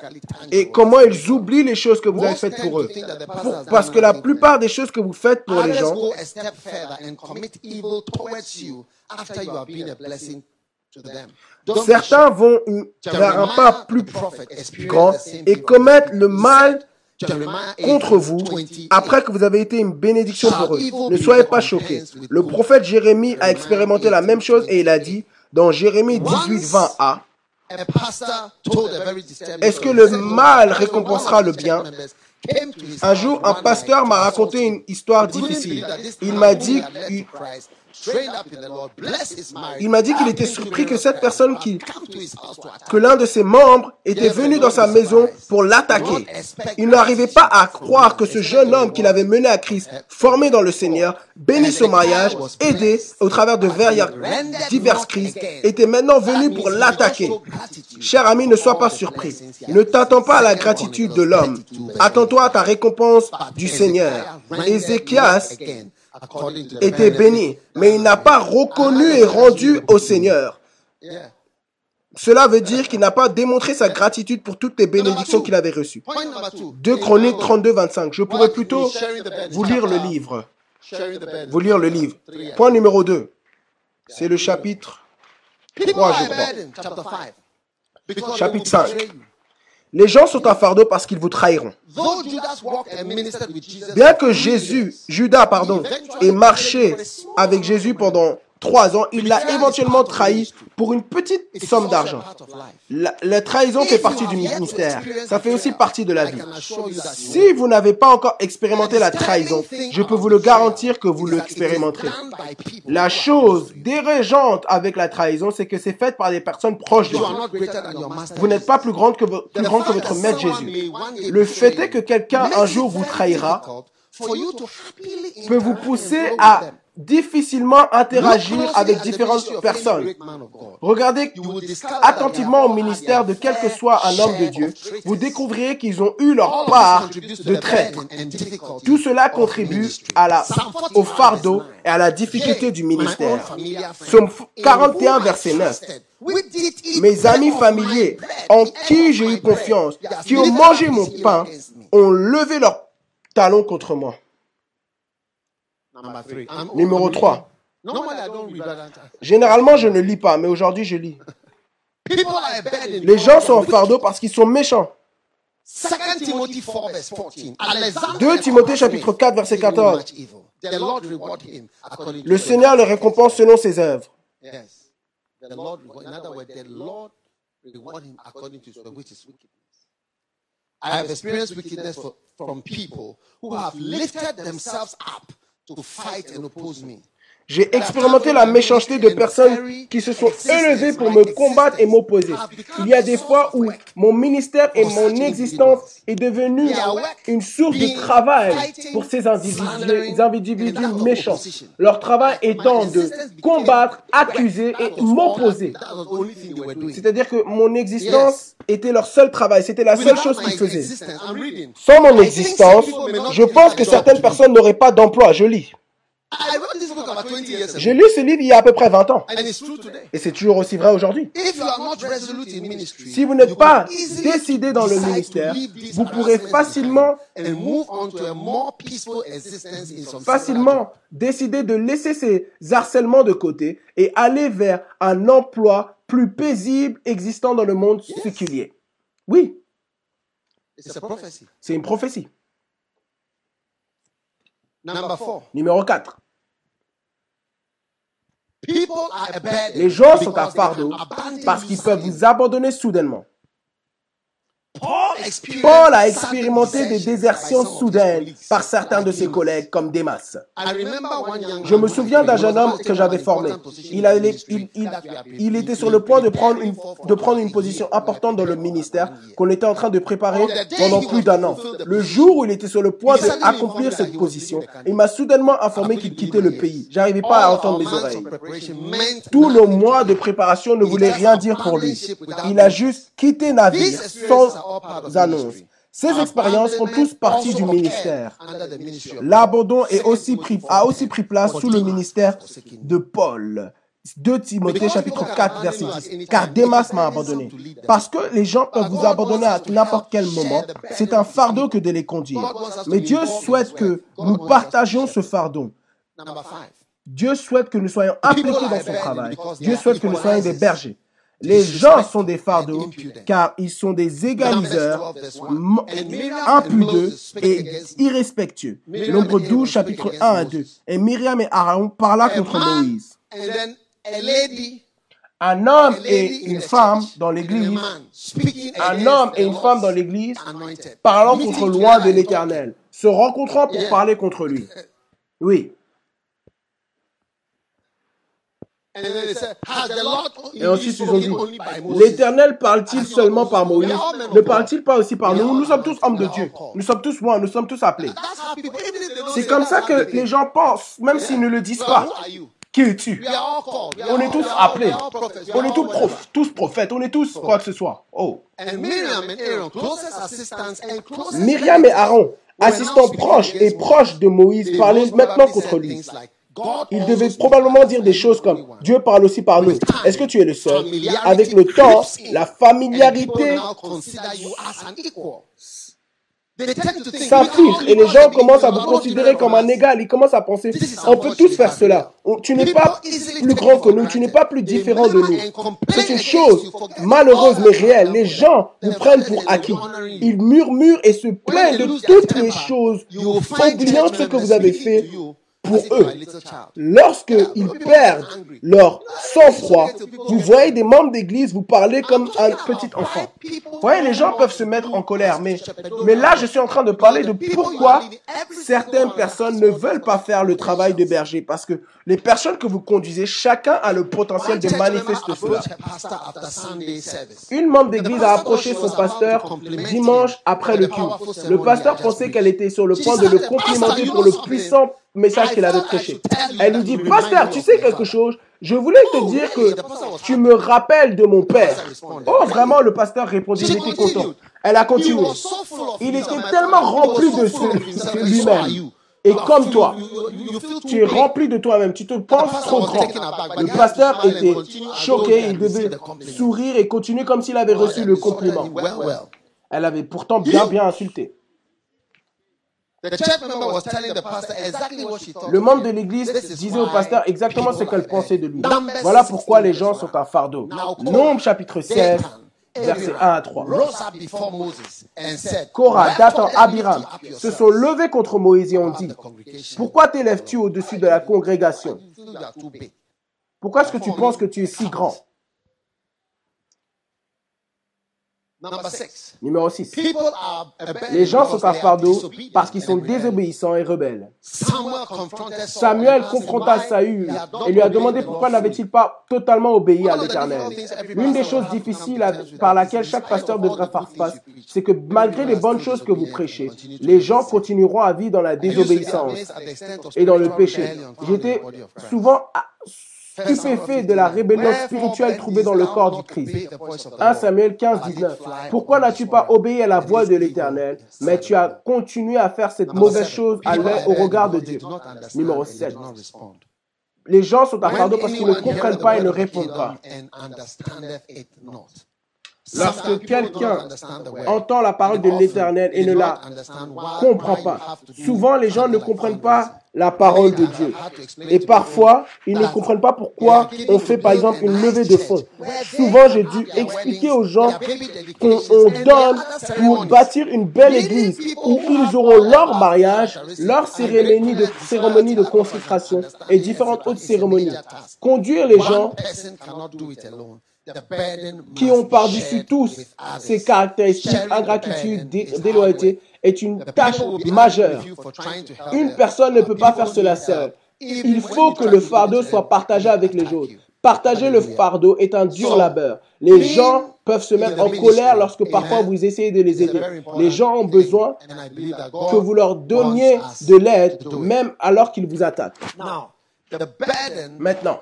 et comment ils oublient les choses que vous avez faites pour eux. Pour- parce que la plupart des choses que vous faites pour les Others gens, certains vont vers un pas plus grand et commettent le mal contre vous 8:28. après que vous avez été une bénédiction pour eux. Ne soyez pas choqués. Le prophète Jérémie a expérimenté la même chose et il a dit dans Jérémie 18, 20a, A pastor told a very disturbing Est-ce que le mal "One of récompensera le bien? Un jour, un pasteur m'a raconté une histoire difficile. Il m'a dit, il, m'a dit qu'il était surpris que cette personne qui, que l'un de ses membres était venu dans sa maison pour l'attaquer. Il n'arrivait pas à croire que ce jeune homme qu'il avait mené à Christ, formé dans le Seigneur, béni son mariage, aidé au travers de vers- diverses crises, était maintenant venu pour l'attaquer. Cher ami, ne sois pas surpris. Ne t'attends pas à la gratitude de l'homme. Attends-toi à ta récompense du Seigneur. Ézéchias était béni, mais il n'a pas reconnu et rendu au Seigneur. Cela veut dire qu'il n'a pas démontré sa gratitude pour toutes les bénédictions qu'il avait reçues. Point number two. 2 Chroniques 32, 25. Je pourrais plutôt vous lire le livre. Vous lire le livre. Point numéro 2. C'est le chapitre People 3, are je crois. burden. Chapter 5. Because Chapitre they will 5. Les gens sont un fardeau parce qu'ils vous trahiront. Bien que Jésus, Judas, pardon, ait marché avec Jésus pendant trois ans, il l'a éventuellement trahi pour une petite somme d'argent. La, la trahison fait partie du ministère. Ça fait aussi partie de la vie. Si vous n'avez pas encore expérimenté la trahison, je peux vous le garantir que vous l'expérimenterez. La chose dérangeante avec la trahison, c'est que c'est fait par des personnes proches de You are vous. not greater than your master. Vous n'êtes pas plus grande que, vo- plus grande que votre maître Jésus. Le fait est que quelqu'un un jour vous trahira peut vous pousser à. Difficilement interagir avec différentes personnes. Regardez attentivement au ministère de quel que soit un homme de Dieu. Vous découvrirez qu'ils ont eu leur part de traître. Tout cela contribue à la, Psalm 41 au fardeau verse 9. et à la difficulté du ministère. Psaume in 41, whom I verset 9. trusted, which did eat Mes amis familiers, en qui j'ai eu confiance, qui ont mangé mon pain, ont levé leurs talons contre moi. Number three. I'm- Numéro I'm 3. reading. Normally, I don't read that. Généralement, je ne lis pas, mais aujourd'hui, je lis. Les gens sont en fardeau parce qu'ils sont méchants. 2 Timothy 4 verse 14. Alexander 2 Timothée chapitre 4 verset 14. much evil. The Lord reward him according to Le his Seigneur le récompense selon ses œuvres. Yes. The Lord reward, in other words, the Lord reward him according to his work, which is wickedness. I have experienced wickedness for, from people who have lifted themselves up to fight and oppose me. J'ai expérimenté la méchanceté de personnes qui se sont élevées pour me combattre et m'opposer. Il y a des fois où mon ministère et mon existence est devenu une source de travail pour ces individus, individus méchants. Leur travail étant de combattre, accuser et m'opposer. C'est-à-dire que mon existence était leur seul travail. C'était la seule chose qu'ils faisaient. Sans mon existence, je pense que certaines personnes n'auraient pas d'emploi. Je lis. J'ai lu ce livre il y a à peu près 20 ans. And it's true today. Et c'est toujours aussi vrai aujourd'hui. If you are not resolute in ministry, Si vous n'êtes you pas décidé dans le ministère, vous pourrez facilement, facilement décider de laisser ces harcèlements de côté et aller vers un emploi plus paisible existant dans le monde séculier. Oui, c'est une prophétie. Number four. Numéro 4. People are a burden Les gens sont à they fardeau parce qu'ils peuvent vous abandonner soudainement. Paul a expérimenté des désertions soudaines par certains de ses collègues comme Démas. Je me souviens d'un jeune homme que j'avais formé. Il, allait- était sur le point de prendre une, de prendre position importante dans le ministère qu'on était en train de préparer pendant plus d'un an. Le jour où il était sur le point d'accomplir cette position, il m'a soudainement informé qu'il quittait le pays. J'arrivais pas à entendre mes oreilles. preparation meant Tous nos nothing to mois de préparation ne just rien dire pour lui. Il a juste quitté navire sans of annonce. ministry. Ces expériences font tous partie du ministère. L'abandon est aussi pris, a aussi pris place sous le ministère de Paul. 2 Timothée chapitre 4 verset 10. Car Démas m'a abandonné. Parce que les gens peuvent vous abandonner à n'importe quel moment. C'est un fardeau que de les conduire. Mais Dieu souhaite que nous partagions ce fardeau. Dieu souhaite que nous soyons impliqués dans son travail. Dieu souhaite que nous soyons des bergers. Les gens sont des fardeaux car ils sont des égaliseurs, impudeux et irrespectueux. Nombre 12, chapitre 1 à 2. Et Myriam et Aaron parla contre Moïse. Un homme et une femme dans l'église, un homme et une femme dans l'église, parlant contre loin de l'éternel, se rencontrant pour parler contre lui. Oui. And then they said, Has the Lord Et ensuite ils ont dit, l'Éternel parle-t-il seulement par Moïse? Ne parle-t-il pas aussi par nous? Nous sommes tous hommes de Dieu. Nous sommes tous loin, nous sommes tous appelés. C'est comme ça que les gens pensent, même s'ils ne le disent pas. Qui es-tu? On est tous appelés. On est tous prof, tous prophètes, on est tous quoi que ce soit. Oh. Myriam et Aaron, assistants proches et proches de Moïse, parlaient maintenant contre lui. Devaient speaks probablement dire des choses comme. Dieu parle aussi par nous. Est-ce que tu es le seul Avec le temps, la familiarité s'infiltre et les gens commencent à vous considérer comme un égal. Ils commencent à penser, on peut tous faire cela. Tu n'es pas plus grand que nous, tu n'es pas plus différent de nous. C'est une chose malheureuse mais réelle. Les gens vous prennent pour acquis. Ils murmurent et se plaignent de toutes les choses, oubliant ce que vous avez fait pour eux. Lorsqu'ils perdent leur sang-froid, vous voyez des membres d'église vous parler comme un petit enfant. Vous voyez, les gens peuvent se mettre en colère, mais, mais là, je suis en train de parler de pourquoi certaines personnes ne veulent pas faire le travail de berger. Parce que les personnes que vous conduisez, chacun a le potentiel de manifester cela. Une membre d'église a approché son pasteur dimanche après le culte. Le pasteur pensait qu'elle était sur le point de le complimenter pour le puissant message qu'elle avait prêché. Elle lui dit, pasteur, tu sais quelque chose? Je voulais te dire que tu me rappelles de mon père. Oh, vraiment, le pasteur répondit, il était content. Elle a continué. Il était tellement rempli de de lui-même. Et comme toi, tu es rempli de toi-même, tu te penses trop grand. Le pasteur était choqué, il devait sourire et continuer comme s'il avait reçu le compliment. Elle avait pourtant bien bien insulté. Le membre de l'église disait au pasteur exactement ce qu'elle pensait de lui. Voilà pourquoi les gens sont un fardeau. Nombre chapitre 16, versets 1 à 3. Rose up before Moses and said, Korah, "Wherefore Dathan, Abiram se sont levés contre Moïse et ont dit, pourquoi t'élèves-tu au-dessus de la congrégation? Pourquoi est-ce que tu penses que tu es si grand? Numéro 6. People are a burden Les gens because sont un they are fardeau disobedient parce qu'ils sont and rebellious. désobéissants et rebelles. Samuel confronted Saul Samuel and asked him confronta why Saül et lui a obeyed demandé pourquoi n'avait-il pas totalement obéi à One of the l'Éternel. difficult things every L'une des pastor choses difficiles par that laquelle chaque pasteur the faire good things face, you preach, c'est que malgré les bonnes choses que vous prêchez, les gens continueront à vivre dans la désobéissance et dans le péché. J'étais souvent à- stupéfait de la rébellion spirituelle trouvée dans le corps du Christ. 1 Samuel 15, 19. Pourquoi n'as-tu pas obéi à la voix de l'Éternel, mais tu as continué à faire cette mauvaise chose à l'œil- au regard de Dieu. Numéro 7. Les gens sont un fardeau parce qu'ils ne comprennent pas et ne répondent pas. Lorsque quelqu'un entend la parole de l'Éternel et ne la comprend pas, souvent les gens ne comprennent pas la parole de Dieu. Et parfois, ils ne comprennent pas pourquoi on fait par exemple une levée de fonds. Souvent, j'ai dû expliquer aux gens qu'on on donne pour bâtir une belle église où ils auront leur mariage, leur cérémonie de, cérémonie de consécration et différentes autres cérémonies. Conduire les gens qui ont par-dessus tous ces caractéristiques, ingratitude, dé- déloyauté, est une tâche majeure. Une personne ne peut pas faire cela seule. Il faut que le fardeau soit partagé avec les autres. Partager le fardeau est un dur labeur. Les gens peuvent se mettre en colère lorsque parfois vous essayez de les aider. Les gens ont besoin que vous leur donniez de l'aide, même alors qu'ils vous attaquent. Maintenant,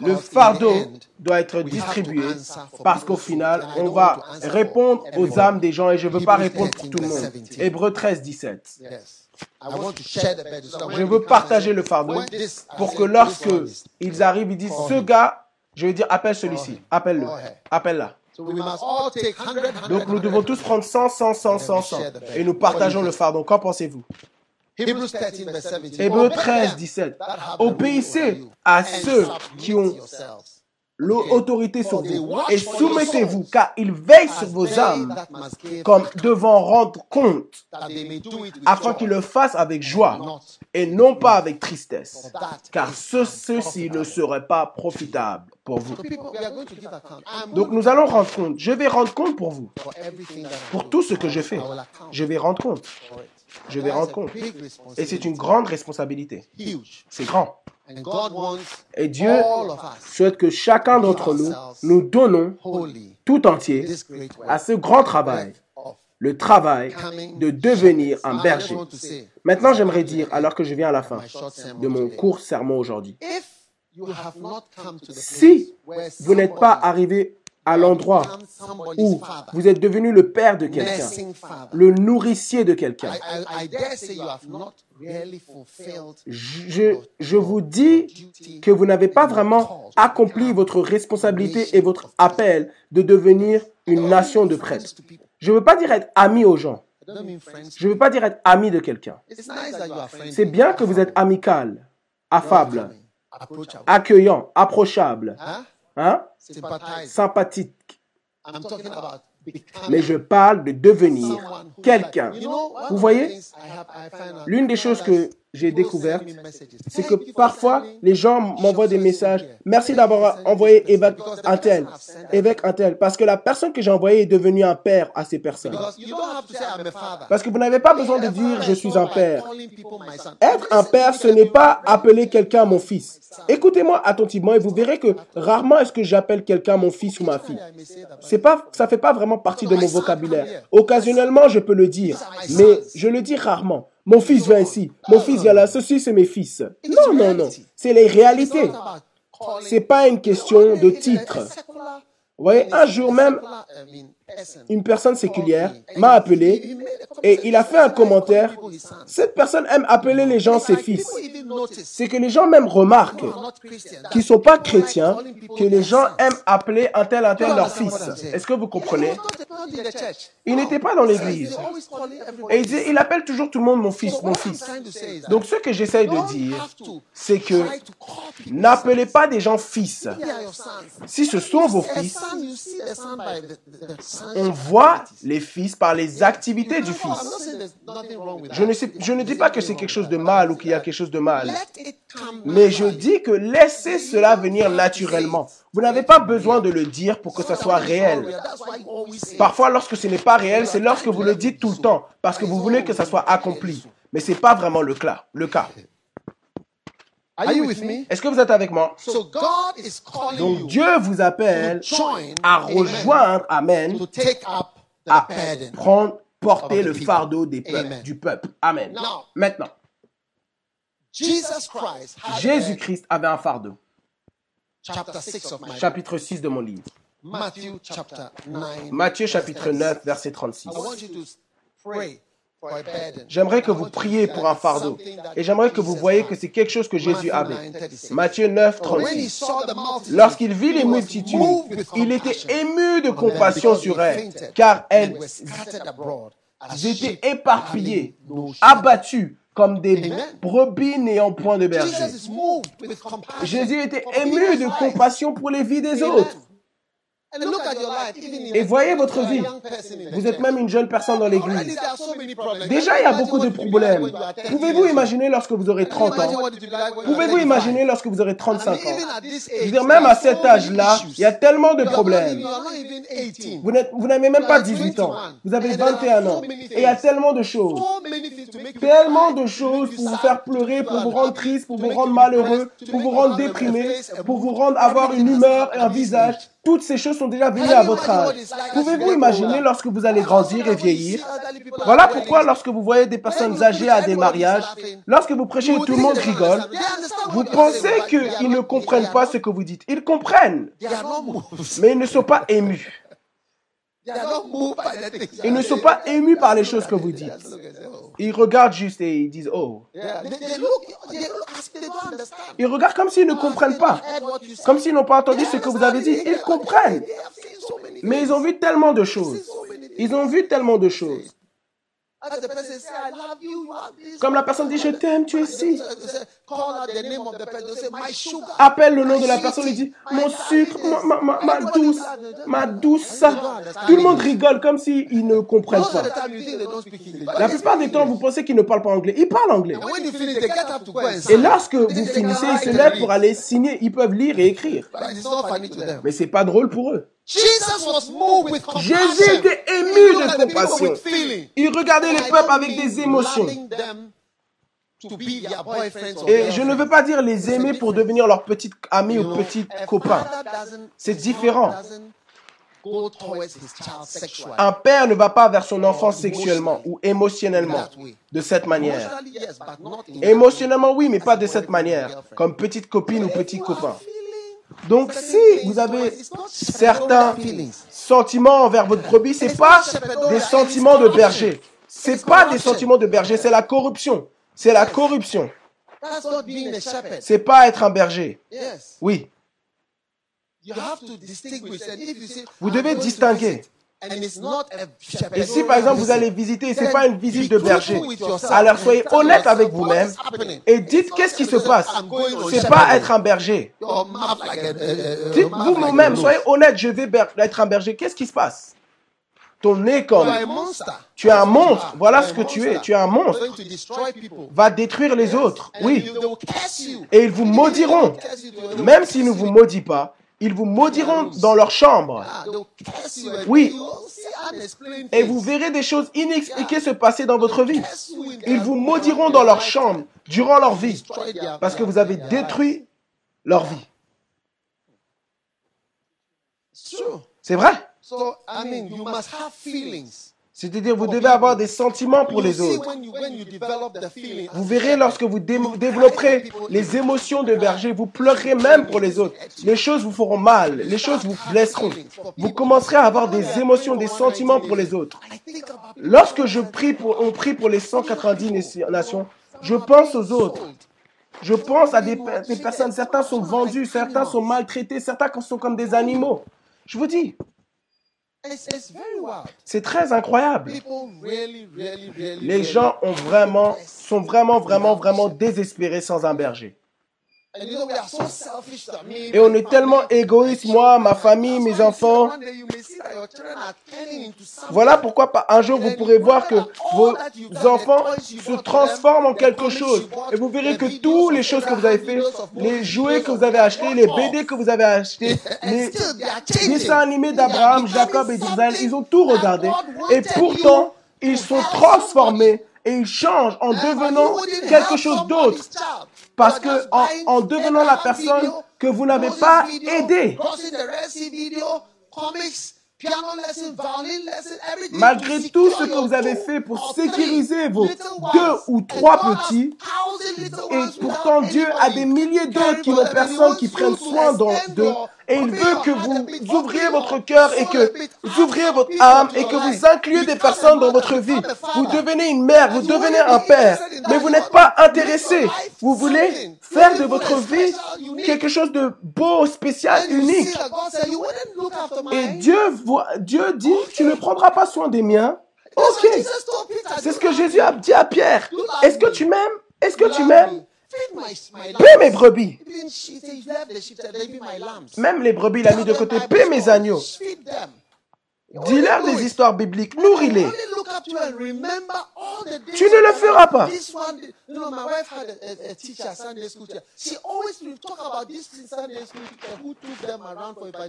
le fardeau doit être distribué parce qu'au final, on va répondre aux âmes des gens et je ne veux pas répondre pour tout le monde. Hébreu 13, 17. Je veux partager le fardeau pour que lorsque ils arrivent, ils disent, ce gars, je vais dire, appelle celui-ci, appelle-le, appelle-la. Donc nous devons tous prendre 100, 100, 100, 100, 100 et nous partageons le fardeau. Qu'en pensez-vous? Hébreu 13, 17. Obéissez à ceux qui ont l'autorité sur vous et soumettez-vous car ils veillent sur vos âmes comme devant rendre compte afin qu'ils le fassent avec joie et non pas avec tristesse car ce, ceci ne serait pas profitable pour vous. Donc nous allons rendre compte. Je vais rendre compte pour vous. Pour tout ce que je fais. Je vais rendre compte. Je vais rendre compte. Et c'est une grande responsabilité. C'est grand. Et Dieu souhaite que chacun d'entre nous, nous donnons tout entier à ce grand travail, le travail de devenir un berger. Maintenant, j'aimerais dire, alors que je viens à la fin de mon court sermon aujourd'hui, si vous n'êtes pas arrivé à l'endroit où vous êtes devenu le père de quelqu'un, le nourricier de quelqu'un, je, je vous dis que vous n'avez pas vraiment accompli votre responsabilité et votre appel de devenir une nation de prêtres. Je ne veux pas dire être ami aux gens. Je ne veux pas dire être ami de quelqu'un. C'est bien que vous êtes amical, affable, accueillant, approchable? Hein, sympathique. Mais je parle de devenir quelqu'un. Vous voyez, l'une des choses que j'ai messages. c'est que parfois, les gens m'envoient des messages. Merci d'avoir envoyé évêque un tel, évêque un tel, parce que la personne que j'ai envoyée est devenue un père à ces personnes. Parce que vous n'avez pas besoin de dire je suis un père. Être un père, ce n'est pas appeler quelqu'un mon fils. Écoutez-moi attentivement et vous verrez que rarement est-ce que j'appelle quelqu'un mon fils ou ma fille. I may say that, but C'est pas, ça fait pas vraiment partie de mon vocabulaire. Occasionnellement, je peux le dire, mais je le dis rarement. Mon fils vient ici, mon fils vient là, ceci c'est mes fils. Non, non, non. C'est les réalités. C'est pas une question de titre. Vous voyez, un jour même, une personne séculière m'a appelé et il a fait un commentaire. Cette personne aime appeler les gens ses fils. C'est que les gens même remarquent who are not Christian. qui sont pas chrétiens que les gens aiment appeler un tel un tel leur fils. Est-ce que vous comprenez? Il n'était pas dans l'église. Et il, appelle toujours tout le monde mon fils, mon fils. Donc ce que j'essaye de dire, c'est que n'appelez pas des gens fils. Si ce sont vos fils, on voit les fils par les activités du not fils. Je ne, that. sais, je ne dis pas que c'est quelque chose de mal ou qu'il y a quelque chose de mal. Mais je naturally. dis que laissez cela venir naturellement. Vous n'avez pas besoin de le dire pour que ça soit réel. Parfois, lorsque ce n'est pas réel, c'est lorsque vous le dites tout le temps, parce que vous voulez que ça soit accompli. Mais ce n'est pas vraiment le cas. Le cas. Are you with me? Est-ce que vous êtes avec moi? So God is calling Donc you Dieu vous appelle à rejoindre, Amen, à prendre, porter le fardeau des peuples, Amen. du peuple. Amen. Maintenant, Jésus-Christ avait un fardeau. burden. chapter 6 of my book. Chapitre 6 de mon livre. Matthew chapter 9. Matthieu chapitre 9, verset 36. J'aimerais que vous priez pour un fardeau. Et j'aimerais que vous voyez que c'est quelque chose que Jésus avait. 9, 36. Matthieu 9, When he 36. saw the multitude, Lorsqu'il vit les multitudes, il était ému de compassion sur elles, car elles étaient éparpillées, abattues comme des brebis n'ayant point de berger. Jésus était ému de compassion pour les vies des autres. Et voyez votre vie. Vous êtes même une jeune personne dans l'église. Déjà, il y a beaucoup de problèmes. when you are 10 Pouvez-vous imaginer lorsque vous aurez old. 30 Imagine ans Pouvez-vous 35. imaginer lorsque vous aurez I 35 mean, ans? Je veux dire, même à cet âge-là, il y a tellement de problèmes. even- you are not even 18. Vous n'avez même pas 18 ans. Vous avez 21 ans. Et il y a tellement de choses. Tellement de choses pour vous faire pleurer, pour vous rendre triste, pour vous rendre malheureux, pour vous rendre déprimé, pour vous rendre avoir une humeur un visage. Toutes ces choses sont déjà venues à votre âge. Pouvez-vous imaginer lorsque vous allez grandir et vieillir Voilà pourquoi lorsque vous voyez des personnes âgées à des mariages, lorsque vous prêchez et tout le monde rigole, vous pensez qu'ils ne comprennent pas ce que vous dites. Ils comprennent, mais ils ne sont pas émus. They are not moved by the things Ils ne sont pas émus par les choses que vous dites. Ils regardent juste et ils disent oh. Ils regardent comme s'ils ne comprennent pas. Comme s'ils n'ont pas entendu ce que vous avez dit. Ils comprennent. Mais ils ont vu tellement de choses. Ils ont vu tellement de choses. Comme la personne dit je t'aime, tu es sugar. Appelle le nom de la personne et dit mon sucre, ma, ma, ma, ma douce, ma douce. Tout le monde rigole comme s'ils ne comprennent pas. La plupart du temps, vous pensez qu'ils ne parlent pas anglais. Ils parlent anglais. Et lorsque vous finissez, ils se lèvent pour aller signer. Ils peuvent lire et écrire. Mais c'est pas drôle pour eux. Jesus was moved with compassion. Jésus était He ému de compassion. Il regardait les peuples avec des émotions. Et je ne veux pas dire les aimer pour devenir leur petite amie You ou petit a copain. C'est différent. Un père ne va pas vers son enfant sexuellement ou émotionnellement de cette manière. Émotionnellement, oui, mais pas de cette manière, comme petite copine ou petit copain. Donc, si vous avez certains sentiments envers votre brebis, c'est pas des sentiments de berger. C'est pas des sentiments de berger, c'est la corruption. C'est la corruption. C'est pas être un berger. Oui, vous "I'm devez distinguer. Visit and it's not a shepherd. Et si par exemple vous allez visiter, c'est then pas une visite de be berger, alors and soyez honnête avec vous-même et dites qu'est-ce qui se passe. C'est shepherding. pas être un berger. A vous-même, soyez honnête, je vais être un berger. Qu'est-ce qui se passe? Ton nez comme are a monster. tu es un monstre. are. Voilà ce a que tu es. Tu es un monstre. Va détruire les autres. Oui. you- they will curse you. Et ils vous maudiront. Même s'ils ne vous maudissent pas, ils vous maudiront dans leur chambre. Ah, Oui. unexplained Et vous verrez des choses inexpliquées se passer dans votre vie. Ils vous maudiront dans leur chambre durant leur vie. Parce que vous avez détruit leur vie. C'est vrai C'est-à-dire, vous devez avoir des sentiments pour les autres. Vous verrez lorsque vous dé- développerez les émotions de berger, vous pleurerez même pour les autres. Les choses vous feront mal, les choses vous blesseront. Vous commencerez à avoir des émotions, des sentiments pour les autres. Lorsque je prie pour, on prie pour les 190 nations, je pense aux autres. Je pense à des personnes, certains sont vendus, certains sont maltraités, certains sont comme des animaux. Je vous dis, c'est très incroyable. Les gens ont vraiment, sont vraiment, vraiment, vraiment désespérés sans un berger. Et on est tellement égoïste, moi, ma famille, mes enfants. Voilà pourquoi un jour vous pourrez voir que vos enfants se transforment en quelque chose. Et vous verrez que toutes les choses que vous avez fait, les jouets que vous avez achetés, les BD que vous avez achetés, les dessins animés d'Abraham, Jacob et d'Israël, ils ont tout regardé. Et pourtant, ils sont transformés et ils changent en devenant quelque chose d'autre. Parce que en, en devenant la personne que vous n'avez pas aidée, malgré tout ce que vous avez fait pour sécuriser vos deux ou trois petits, et pourtant Dieu a des milliers d'autres qui n'ont personne qui prennent soin d'eux. Et il veut que vous ouvriez votre cœur et que vous ouvriez votre âme et que vous incluez des personnes dans votre vie. Vous devenez une mère, vous devenez un père, mais vous n'êtes pas intéressé. Vous voulez faire de votre vie quelque chose de beau, spécial, unique. Et Dieu, voit- Dieu dit, tu ne prendras pas soin des miens. Ok, c'est ce que Jésus a dit à Pierre. Est-ce que tu m'aimes? Est-ce que tu m'aimes? Paie mes brebis. Même les brebis, il a mis de côté. Paie mes agneaux. Dis-leur des histoires bibliques. Nourris-les. Tu ne le feras pas.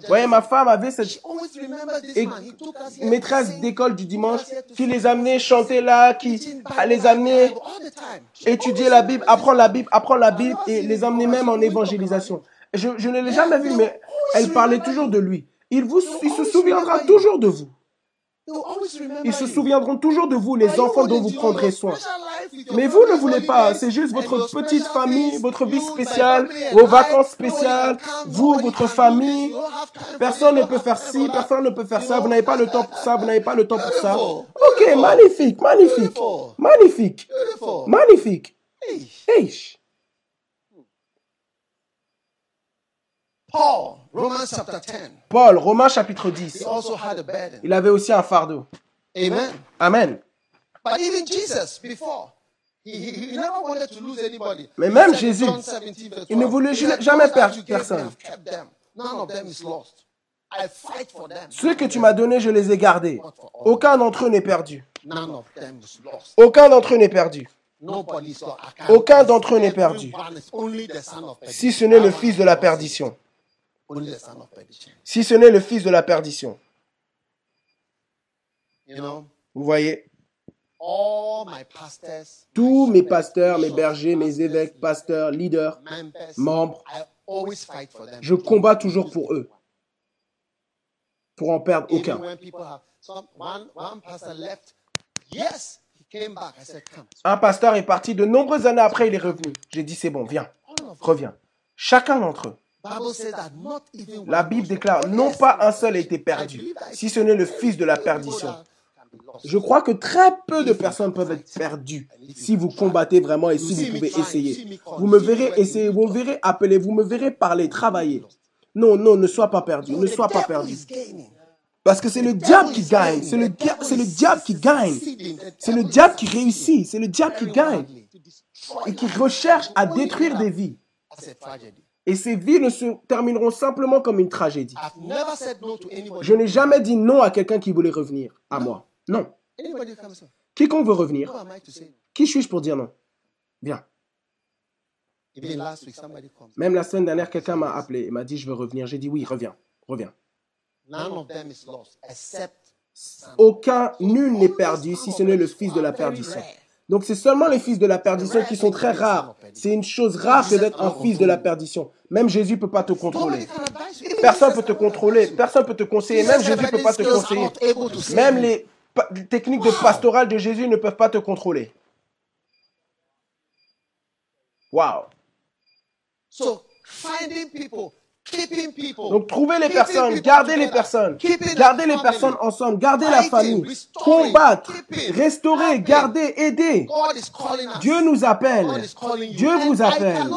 Voyez, ma femme avait cette et- maîtresse d'école du dimanche qui les amenait chanter là, qui les amenait étudier la Bible, apprendre la Bible, apprendre la Bible et les emmener même en évangélisation. Je, je ne l'ai jamais vu, mais elle parlait toujours de lui. Il, vous, il se souviendra toujours de vous. Ils se souviendront toujours de vous, les enfants dont vous prendrez soin. Mais vous ne voulez pas, c'est juste votre petite famille, votre vie spéciale, vos vacances spéciales, vous, votre famille. Personne ne peut faire ci, personne ne peut faire ça, vous n'avez pas le temps pour ça, vous n'avez pas le temps pour ça. Ok, magnifique, magnifique, magnifique, magnifique. Hey, Paul, Romans chapter 10, Paul, Romains chapitre 10, he also had a burden. il avait aussi un fardeau. Amen. Amen. But even Jesus, before, he, he, he never wanted to lose anybody. Mais même He said in Jésus, John 17, verse il ne 12, voulait he said, jamais "Those that perdre you gave me, personne. I've kept them. None of them is lost. I fight for them. Ceux que tu m'as donnés, je les ai gardés. Aucun d'entre eux n'est perdu. None of them is lost. Aucun d'entre eux n'est perdu. Nobody is lost. I can't- Aucun d'entre eux n'est perdu. Everyone is only the son of Si ce n'est le fils de la perdition. Only the son of perdition. Si ce n'est le fils de la perdition. You know, Vous voyez? All my pastors, Tous mes pasteurs, mes bergers, mes évêques, pasteurs, leaders, membres, I always fight for them. je combats toujours pour eux. Pour en perdre aucun. Un pasteur est parti de nombreuses années après, il est revenu. J'ai dit, c'est bon, viens, reviens. Chacun d'entre eux. La Bible déclare, non pas un seul a été perdu, si ce n'est le fils de la perdition. Je crois que très peu de personnes peuvent être perdues si vous combattez vraiment et si vous pouvez essayer. Vous me verrez essayer, vous me verrez appeler, vous me verrez parler, travailler. Non, non, ne sois pas perdu, ne sois pas perdu. Parce que c'est le diable qui gagne. C'est le, c'est le diable qui gagne. C'est le diable qui réussit. C'est le diable qui gagne. Et qui recherche à détruire des vies. As a tragedy. Et ces vies ne se termineront simplement comme une tragédie. I've never said no to anybody. Je n'ai jamais dit non à quelqu'un qui voulait revenir à moi. Non. Quiconque veut Who revenir, am I to say? no? qui suis-je pour dire non? Bien. Même la semaine dernière, quelqu'un m'a appelé et m'a dit je veux revenir. J'ai dit oui, reviens, reviens. None of them is lost except Aucun, nul n'est perdu si ce n'est le fils de la perdition. Donc c'est seulement les fils de la perdition qui sont très rares. C'est une chose rare que d'être un fils de la perdition. Même Jésus ne peut pas te contrôler. Personne ne peut te contrôler. Personne ne peut te conseiller. Même Jésus ne peut pas te conseiller. Même les techniques de pastorale de Jésus ne peuvent pas te contrôler. Wow. So finding people. Donc trouvez les personnes, gardez les personnes, gardez les personnes ensemble, gardez la famille, combattre, restaurer, garder, aider. Dieu nous appelle. Dieu vous appelle.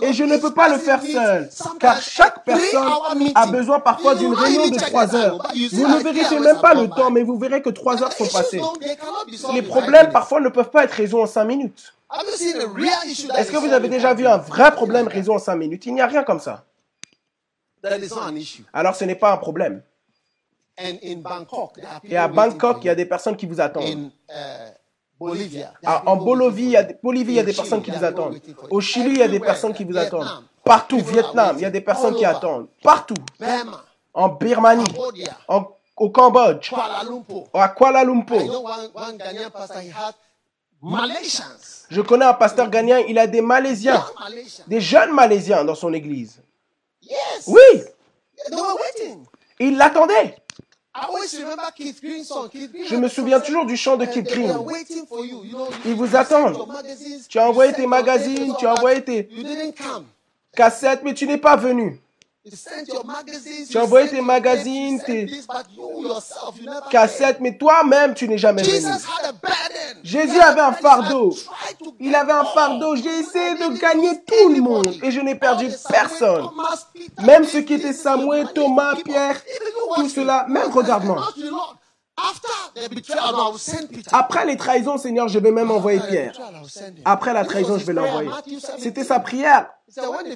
Et je ne peux pas le faire seul, car chaque personne a besoin parfois d'une réunion de trois heures. Vous ne vérifiez même pas le temps, mais vous verrez que trois heures sont passées. Les problèmes parfois ne peuvent pas être résolus en cinq minutes. Est-ce que vous avez déjà vu un vrai problème résolu en cinq minutes? Il n'y a rien comme ça. That is not an issue. Alors ce n'est pas un problème. And in Bangkok, there are Et à people waiting Bangkok, for il y a you. des personnes qui vous attendent. In uh, Bolivia, there Ah, are En people Bolivie, il y a des, Bolivie, il y a In des Chile, personnes qui there vous are people attendent. waiting for you. Au Chili, il y a des Everywhere, personnes qui vous Vietnam, attendent. Partout, Vietnam, il y a des waiting. personnes qui attendent. Partout. Burma, En Birmanie, en- au Cambodge, à Kuala I Lumpur. Je connais un pasteur ghanéen, il a des Malaisiens, Young Malaysians. des jeunes Malaisiens dans son église. Yes. Oui, They were waiting. il l'attendait. I always remember Keith Green's song. Keith Green Je me souviens toujours du chant de were Green. Ils vous attendent. Tu as envoyé tes magazines, tu as envoyé tes cassettes, mais tu n'es pas venu. Tu as envoyé tes magazines, tes. Cassettes, mais toi-même, tu n'es jamais venu. Jésus avait un fardeau. Il avait un fardeau. J'ai essayé de gagner tout le monde et je n'ai perdu personne. Même ceux qui étaient Samuel, Thomas, Pierre, tout cela, me. même regarde-moi. Après les trahisons, Seigneur, je vais même envoyer After the Pierre. Après la trahison, his je vais prayer, l'envoyer. Matthew 17. C'était sa prière.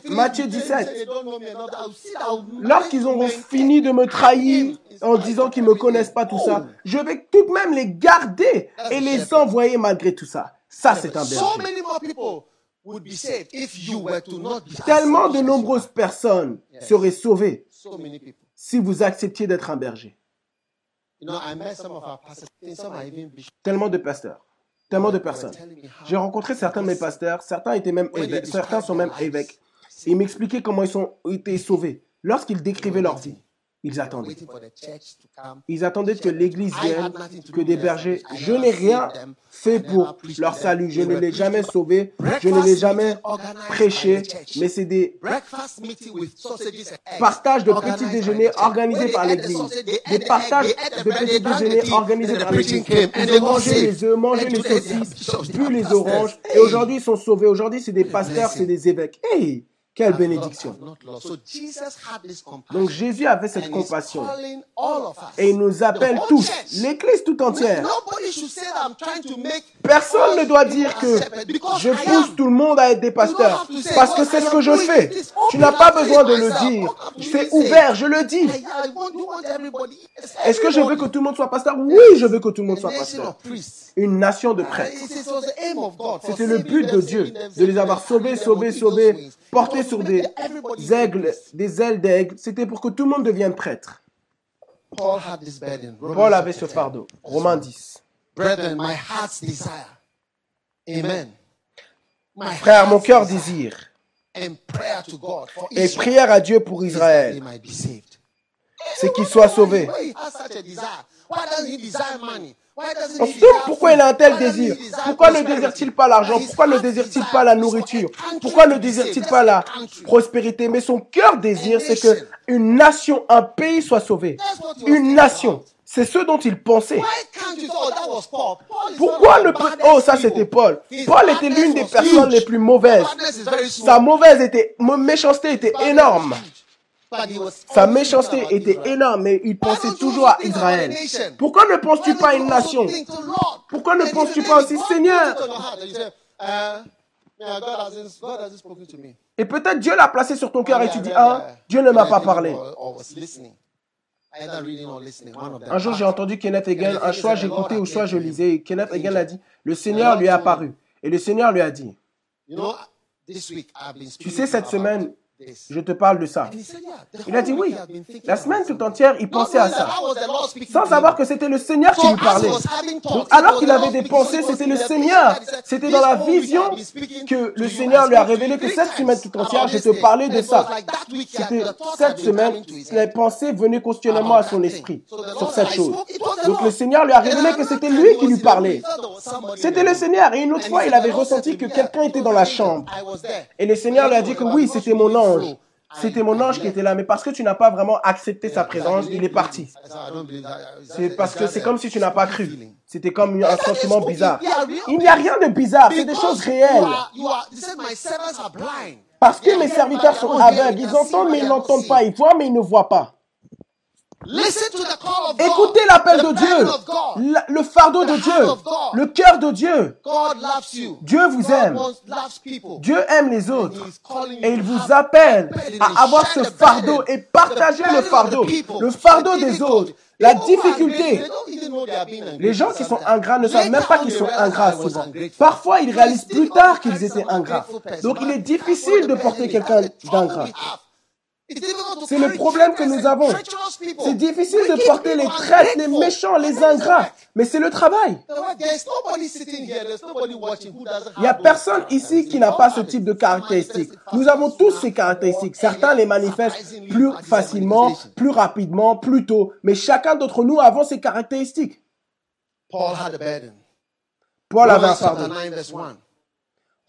Matthieu betraying, 17. he said, they don't know me enough, I will sit, I will Lorsqu'ils auront fini de me trahir en disant qu'ils me connaissent pas tout ça, je vais tout de même les garder et les envoyer malgré tout ça. Ça, c'est un So berger. many more people would be saved if you were to not be Tellement de nombreuses personnes seraient sauvées si vous acceptiez d'être un berger. Tellement de pasteurs. Tellement de personnes. J'ai rencontré certains de mes pasteurs, certains étaient même évêques, certains sont même évêques. Ils m'expliquaient comment ils sont été sauvés. Lorsqu'ils décrivaient leur vie, ils attendaient. Ils attendaient que l'Église vienne, que des bergers. Je n'ai rien fait pour leur salut. Je ne l'ai jamais sauvé. Je ne l'ai jamais prêché. Mais c'est des partages de petits déjeuners organisés par l'Église. Des partages de petits déjeuners organisés par l'Église. Ils ont mangé les œufs, mangé les saucisses, bu les oranges. Et aujourd'hui, ils sont sauvés. Aujourd'hui, c'est des pasteurs, c'est des évêques. Hey, quelle bénédiction. Donc Jésus avait cette compassion. Et il nous appelle tous, l'Église tout entière. Personne ne doit dire que je pousse tout le monde à être des pasteurs. Parce que c'est ce que je fais. Tu n'as pas besoin de le dire. C'est ouvert, je le dis. Est-ce que je veux que tout le monde soit pasteur? Oui, je veux que tout le monde soit pasteur. Une nation de prêtres. for C'était le but de Dieu, de les avoir sauvés, sauvés, sauvés, portés sur des aigles, des ailes d'aigle. C'était pour que tout le monde devienne prêtre. Paul avait ce chapter 10. fardeau. Romains 10. Brethren, my heart's desire. Amen. Frère, mon cœur désire. Et prière à Dieu pour Israël, c'est qu'il soit sauvé. Pourquoi il a un tel désir. Pourquoi ne désire-t-il pas l'argent Pourquoi ne désire-t-il pas la nourriture Pourquoi ne désire-t-il pas la prospérité Mais son cœur désire, c'est que une nation, un pays soit sauvé. Une nation. C'est ce dont il pensait. Oh, Pourquoi ne peut... Oh, ça c'était Paul. Paul était l'une des personnes les plus mauvaises. Sa mauvaise était, méchanceté était énorme. Sa méchanceté était énorme, mais il pensait toujours à Israël. Pourquoi ne penses-tu pas à une nation? Pourquoi ne penses-tu pas aussi, God Seigneur uh, me. Et peut-être Dieu l'a placé sur ton cœur et One tu dis, ah, Dieu ne m'a pas parlé. Un jour, j'ai entendu Kenneth Hagin, un soit j'écoutais ou soit je lisais, et Kenneth Hagin a dit, le Seigneur lui est apparu. Et le Seigneur lui a dit, tu sais, cette semaine. Je te parle de ça. Il a dit oui. La semaine tout entière, il pensait à ça. Sans savoir que c'était le Seigneur qui lui parlait. Donc, alors qu'il avait des pensées, c'était le Seigneur. C'était dans la vision que le. Seigneur lui a révélé que cette semaine tout entière, je te parlais de ça. C'était cette semaine, les pensées venaient continuellement à son esprit sur cette chose. Donc le Seigneur lui a révélé que c'était lui qui lui parlait. C'était le Seigneur. Et une autre fois, il avait ressenti que quelqu'un était dans la chambre. Et le Seigneur lui a dit que oui, c'était mon ange. C'était mon ange qui était là. Mais parce que tu n'as pas vraiment accepté sa présence, il est parti. C'est parce que c'est comme si tu n'as pas cru. C'était comme un sentiment bizarre. Il n'y a rien de bizarre. C'est des choses réelles. Parce que mes serviteurs sont aveugles. Ils entendent mais ils n'entendent pas. Ils voient mais ils ne voient pas. Écoutez l'appel de Dieu, le fardeau de Dieu, le cœur de Dieu. Dieu vous aime. Dieu aime les autres. Et il vous appelle à avoir ce fardeau et partager le fardeau, le fardeau des autres, la difficulté. Les gens qui sont ingrats ne savent même pas qu'ils sont ingrats souvent. Parfois, ils réalisent plus tard qu'ils étaient ingrats. Donc, il est difficile de porter quelqu'un d'ingrat. C'est le problème que nous avons. C'est difficile de porter les traites, les méchants, les ingrats. Mais c'est le travail. Il n'y a personne ici qui n'a pas ce type de caractéristiques. Nous avons tous ces caractéristiques. Certains les manifestent plus facilement, plus rapidement, plus tôt. Mais chacun d'entre nous avons ces caractéristiques. Paul had a burden. Paul avait un fardeau.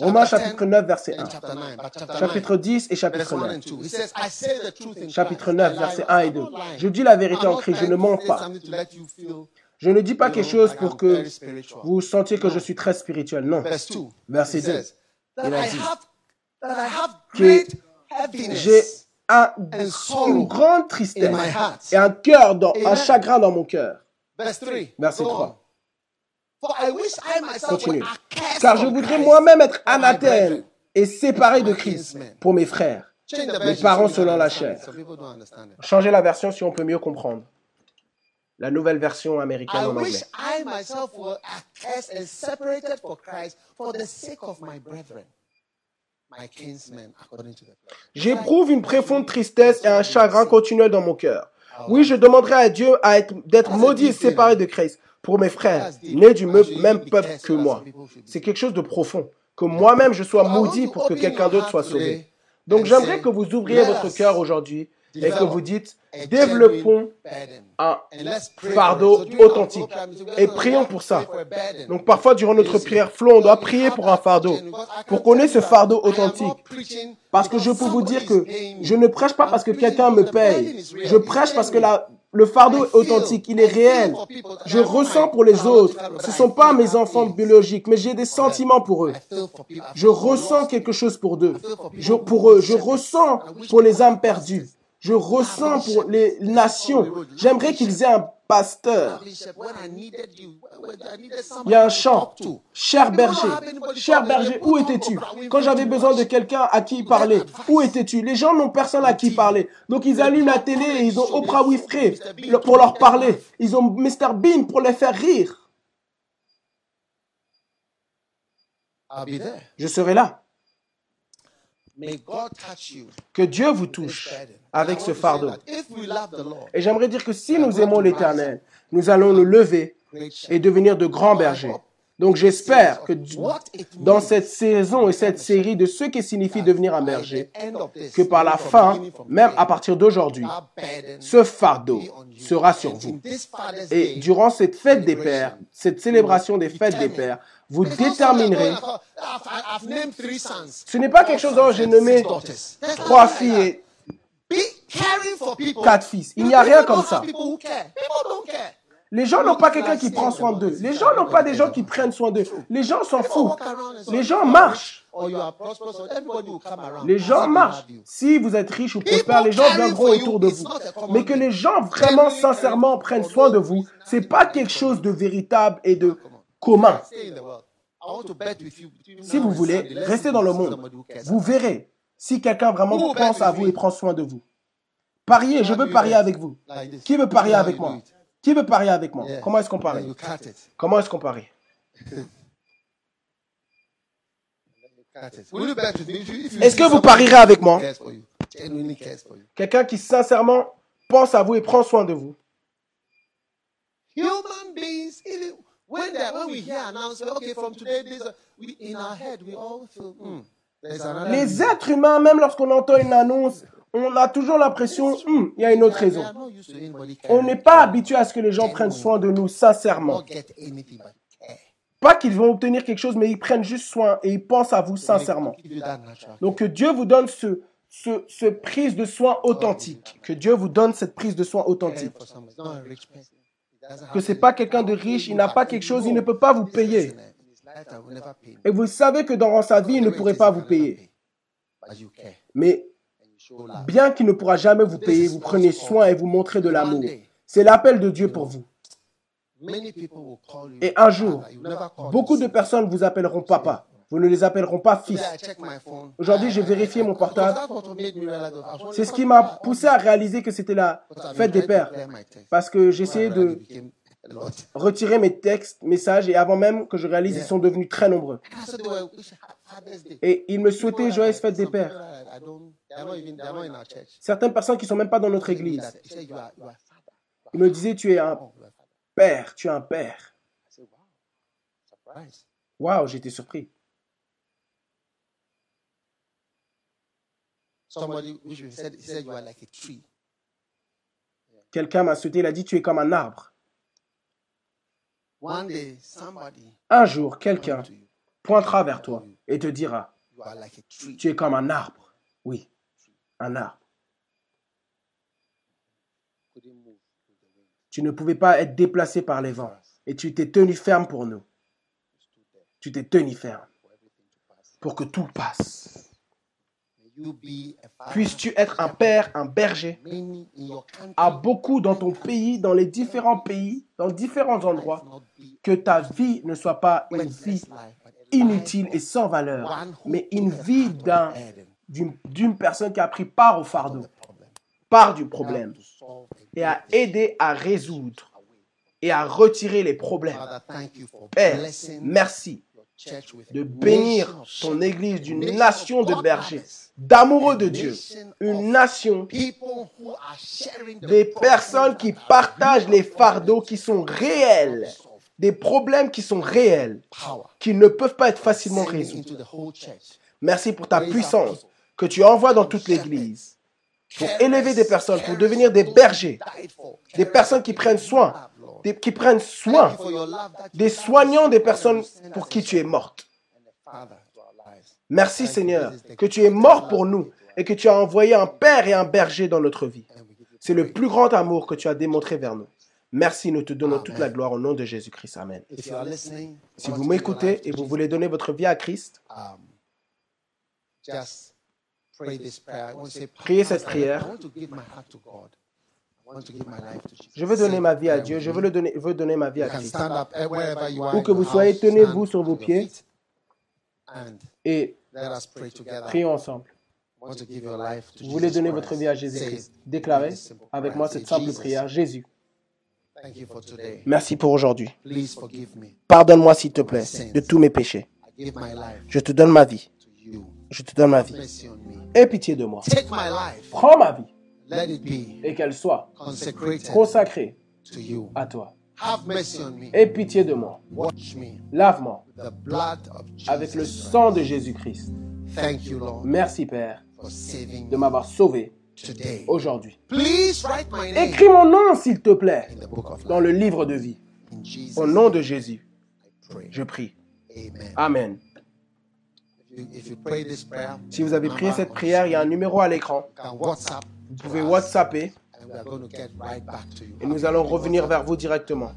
9 verse 1. Romains chapitre 9, verset 1. And chapter 9, but chapter 9, Chapitre 10 et chapitre 1 9. and 2. He says, I say the truth in Chapitre Christ. 9, I versets lie 1 et not. 2. I'm not lying. Je dis la vérité en Christ, je ne mens pas. Je ne dis pas quelque chose pour que vous sentiez que je suis très spirituel. Non. Verse 2. Verset He 2. says, that Il a dit que J'ai un- une grande tristesse et un cœur, dans, un chagrin dans mon cœur. Verse 3. Verset Go 3. on. For I wish I myself Continue. Car je voudrais moi-même être anathème et séparé de Christ pour mes frères. Mes parents selon la chair. Changez la version si on peut mieux comprendre. La nouvelle version américaine en anglais. J'éprouve une profonde tristesse et un chagrin continuel dans mon cœur. Oui, je demanderai à Dieu d'être maudit et séparé de Christ pour mes frères, nés du me- même peuple que moi. C'est quelque chose de profond. Que moi-même je sois maudit pour que quelqu'un d'autre soit sauvé. Donc j'aimerais que vous ouvriez votre cœur aujourd'hui et que vous dites, développons un fardeau authentique. Et prions pour ça. Donc parfois durant notre prière flow, on doit prier pour un fardeau, pour qu'on ait ce fardeau authentique. Parce que je peux vous dire que je ne prêche pas parce que quelqu'un me paye. Je prêche parce que la, le fardeau est authentique, il est réel. Je ressens pour les autres. Ce ne sont pas mes enfants biologiques, mais j'ai des sentiments pour eux. Je ressens quelque chose pour eux. Je, pour eux. Je ressens pour les âmes perdues. Je ressens pour les nations. J'aimerais qu'ils aient un pasteur. Il y a un chant. Cher berger, cher berger, où étais-tu? Quand j'avais besoin de quelqu'un à qui parler, où étais-tu? Les gens n'ont personne à qui parler. Donc ils allument la télé et ils ont Oprah Winfrey pour leur parler. Ils ont Mr Bean pour les faire rire. Je serai là. Que Dieu vous with this touche burden. avec I ce want to say fardeau. that If we love the Lord, Et j'aimerais dire que si nous aimons l'Éternel, nous allons nous lever et devenir de grands bergers. Donc j'espère que dans cette saison et cette série de ce qui signifie devenir un berger, que par la from fin, même today, à partir d'aujourd'hui, ce fardeau be on you. sera sur And vous. in this Father's Et Day, durant cette fête des pères, cette célébration des fêtes des pères, vous déterminerez. Ce n'est pas quelque chose dont j'ai nommé trois filles et quatre fils. Il n'y a rien comme ça. Les gens n'ont pas quelqu'un qui prend soin d'eux. Les gens n'ont pas des gens qui prennent soin d'eux. Les gens s'en foutent. Les gens marchent. Les gens marchent. Si vous êtes riche ou prospère, les gens viendront autour de vous. Mais que les gens vraiment sincèrement prennent soin de vous, c'est pas quelque chose de véritable et de commun. Si vous voulez, restez dans le monde. Vous verrez si quelqu'un vraiment pense à vous et prend soin de vous. Pariez, je veux parier avec vous. Qui veut parier avec moi? Qui veut parier avec moi? Comment est-ce qu'on parie? Comment est-ce qu'on parie? Est-ce que vous parierez avec moi? Quelqu'un qui sincèrement pense à vous et prend soin de vous. When we hear announcement, okay, from today, this, we in our head we all feel. Les êtres humains, même lorsqu'on entend une annonce, on a toujours l'impression, Hmm, il y a une autre We raison. On n'est pas habitué à ce que les gens prennent soin de nous sincèrement. Pas qu'ils vont obtenir quelque chose, mais ils prennent juste soin et ils pensent à vous sincèrement. Donc que Dieu vous donne ce, ce, ce prise de soin authentique. Que Dieu vous donne cette prise de soin authentique. Que c'est to- pas quelqu'un de riche, il n'a pas quelque chose, il ne peut pas vous payer. Et vous savez que dans sa vie, il ne pourrait pas vous payer. Mais bien qu'il ne pourra jamais vous payer, vous prenez soin et vous montrez de l'amour. C'est l'appel de Dieu pour vous. Et un jour, beaucoup de personnes vous appelleront papa. Vous ne les appelleront pas fils. Aujourd'hui, j'ai I- vérifié mon portable. C'est ce qui m'a poussé à réaliser que c'était la fête des pères. Parce que j'essayais de retirer mes textes, messages, et avant même que je réalise, ils sont devenus très nombreux. Et ils me souhaitaient joyeuse fête des pères. Certaines personnes qui sont même pas dans notre église. Ils me disaient, tu es un Oh, père, tu es un père. Waouh, j'étais surpris. Somebody which he said, he said you are like a tree. Quelqu'un m'a sauté, il a dit, tu es comme un arbre. One day, somebody Un jour, quelqu'un come to you. pointera vers toi et te dira, You are like a tree. tu es comme un arbre. Oui, un arbre. Tu ne pouvais pas être déplacé par les vents. Et tu t'es tenu ferme pour nous. Tu t'es tenu ferme pour que tout passe. May you be a father Puisses-tu être un père, un berger à beaucoup dans ton pays, dans les différents pays, dans différents endroits, que ta vie ne soit pas une vie inutile et sans valeur, mais une vie d'une personne qui a pris part au fardeau, part du problème, et a aidé à résoudre et à retirer les problèmes. Père, merci de bénir ton Église d'une nation de bergers, d'amoureux de Dieu, une nation des personnes qui partagent les fardeaux qui sont réels, des problèmes qui sont réels, qui ne peuvent pas être facilement résolus. Merci pour ta puissance que tu envoies dans toute l'Église pour élever des personnes, pour devenir des bergers, des personnes qui prennent soin, des- qui prennent soin, des soignants des personnes pour qui tu es morte. Merci Seigneur, que tu es mort pour nous et que tu as envoyé un père et un berger dans notre vie. C'est le plus grand amour que tu as démontré vers nous. Merci, nous te donnons toute la gloire au nom de Jésus-Christ. Amen. Si vous m'écoutez et vous voulez donner votre vie à Christ, priez cette prière. je veux donner ma vie à Dieu, je veux, le donner, veux donner ma vie à Christ. Où Où que vous soyez, tenez-vous sur vos pieds et prions ensemble. Vous voulez donner votre vie à Jésus-Christ. Déclarez avec moi cette simple prière. Jésus, merci pour aujourd'hui. Pardonne-moi s'il te plaît de tous mes péchés. Je te donne ma vie. Je te donne ma vie. Aie pitié de moi. Take my life. Prends ma vie Let it be et qu'elle soit consacrée à toi. Have mercy on me. Aie pitié de moi. Lave-moi avec le sang de Jésus-Christ. Thank you, Lord, Merci Père de m'avoir sauvé today. aujourd'hui. Please write my name Écris mon nom s'il te plaît dans le livre de vie. Au nom de Jésus, je prie. Amen. Amen. If you, if you pray this prayer, Si vous avez prié cette prière, il y a un numéro à l'écran. Vous pouvez WhatsApper and we are going to get right back to you. et nous allons revenir vers vous directement.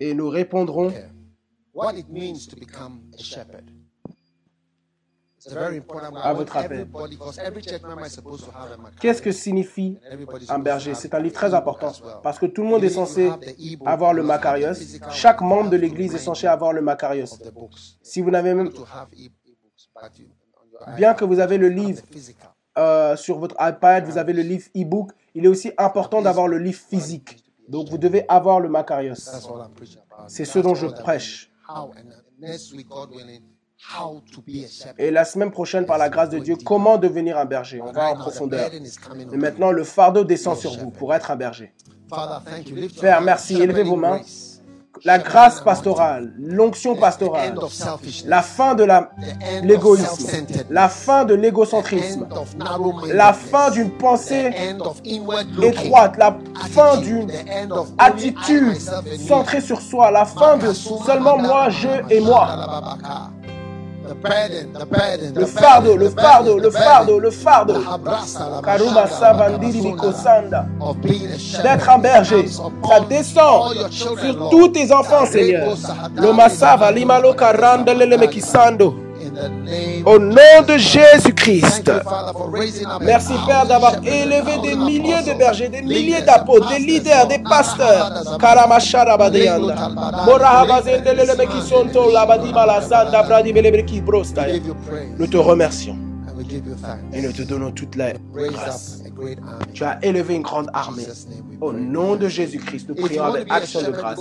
Et nous répondrons care. what it means to become a shepherd. It's very important. I À votre rappel. everybody, because every church member is supposed to have a Macario. Qu'est-ce que signifie un berger? C'est un livre très important parce que tout le monde est censé avoir le physical Chaque membre de l'église est censé avoir le books. Si vous n'avez même, Bien iPad, que vous avez le have livre the physical. euh, sur votre iPad, vous avez le livre e-book, il est aussi important d'avoir le livre physique. Donc vous devez avoir le Macarios. That's all I'm preaching about. C'est ce dont je prêche. Et la semaine prochaine, par la grâce de Dieu, comment devenir un berger? On va en Right now, the profondeur. Et on maintenant, le fardeau descend sur vous pour être un berger. Father, thank you. Lift your Père, merci. Élevez vos mains. La grâce pastorale, l'onction pastorale, la fin de l'égoïsme, la fin de l'égocentrisme, la fin d'une pensée étroite, la fin d'une attitude centrée sur soi, la fin de seulement moi, je et moi. Le fardeau, le fardeau, le fardeau, le fardeau. La Savandiri babasunda, Bikosanda. of being a shepherd. D'être un berger, ça descend sur tous tes enfants, Seigneur. Loma Sava, Limalo Karanda, Au nom de Jésus-Christ. Merci Père d'avoir élevé des milliers de bergers, des milliers d'apôtres, des leaders, des pasteurs. Nous te remercions give you et nous te donnons toute la Raise grâce. up a great army. Tu as élevé une grande armée. Au nom de Jésus-Christ, nous prions avec action de grâce.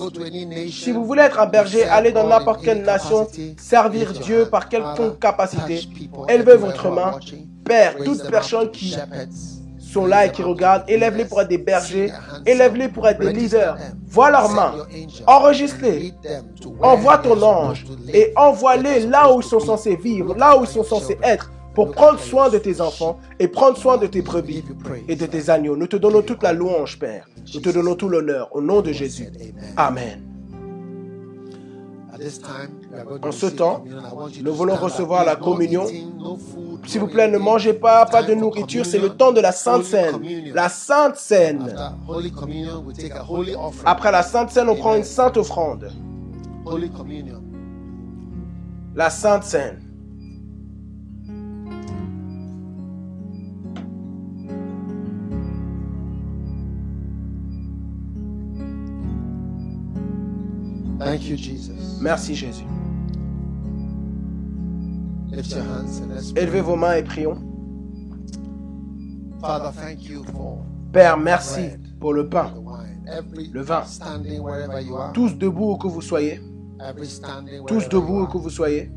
Si vous voulez être un berger, allez dans n'importe quelle nation, servir Dieu par quelconque capacité. Élevez votre main. Père, Raise toutes them personnes up to qui sont là et qui regardent, élève-les pour être des bergers, élève-les pour être des leaders. Vois leurs mains, enregistre-les, envoie ton ange. et envoie-les là où ils sont censés vivre, là où ils sont censés être, pour prendre soin de tes enfants et prendre soin de tes brebis et de tes agneaux. Nous te donnons toute la louange, Père. Nous te donnons tout l'honneur au nom de Jésus. Amen. En ce temps, nous voulons recevoir la communion. S'il vous plaît, ne mangez pas, pas de nourriture, c'est le temps de la Sainte Seine. La Sainte Seine. Après la Sainte Seine, on prend une sainte offrande. La Sainte Seine. Thank you, Jesus. Merci Jésus. Lift your hands and let's pray. Élevez vos mains et prions. Father, thank you for Père, merci pour le pain. Le vin. standing wherever you are. Tous debout où que vous soyez. Tous debout où que vous soyez.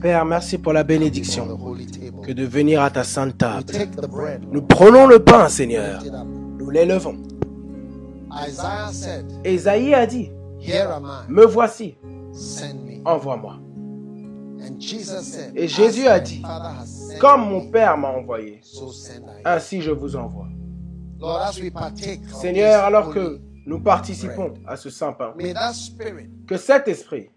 Père, merci pour la bénédiction que de venir à ta sainte table. Nous prenons le pain, Seigneur. Nous l'élevons. Esaïe a dit, me voici, envoie-moi. Et Jésus "As a dit, Comme me, mon Père m'a envoyé, ainsi je vous envoie. Seigneur, alors que nous participons à ce saint pain. Que cet esprit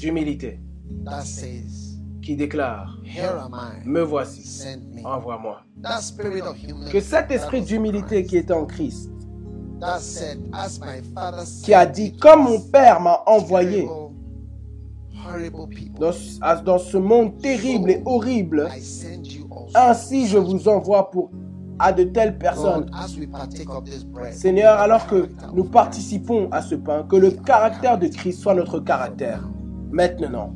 d'humilité that says, qui déclare Here am I, Me voici, envoie-moi. That spirit of humility Que cet esprit d'humilité qui est en Christ, that said, As my father qui a dit me Comme mon Père m'a envoyé dans, dans ce monde terrible et horrible, ainsi je vous envoie pour à de telles personnes. Seigneur, alors que nous participons à ce pain, que le caractère de Christ soit notre caractère. Maintenant,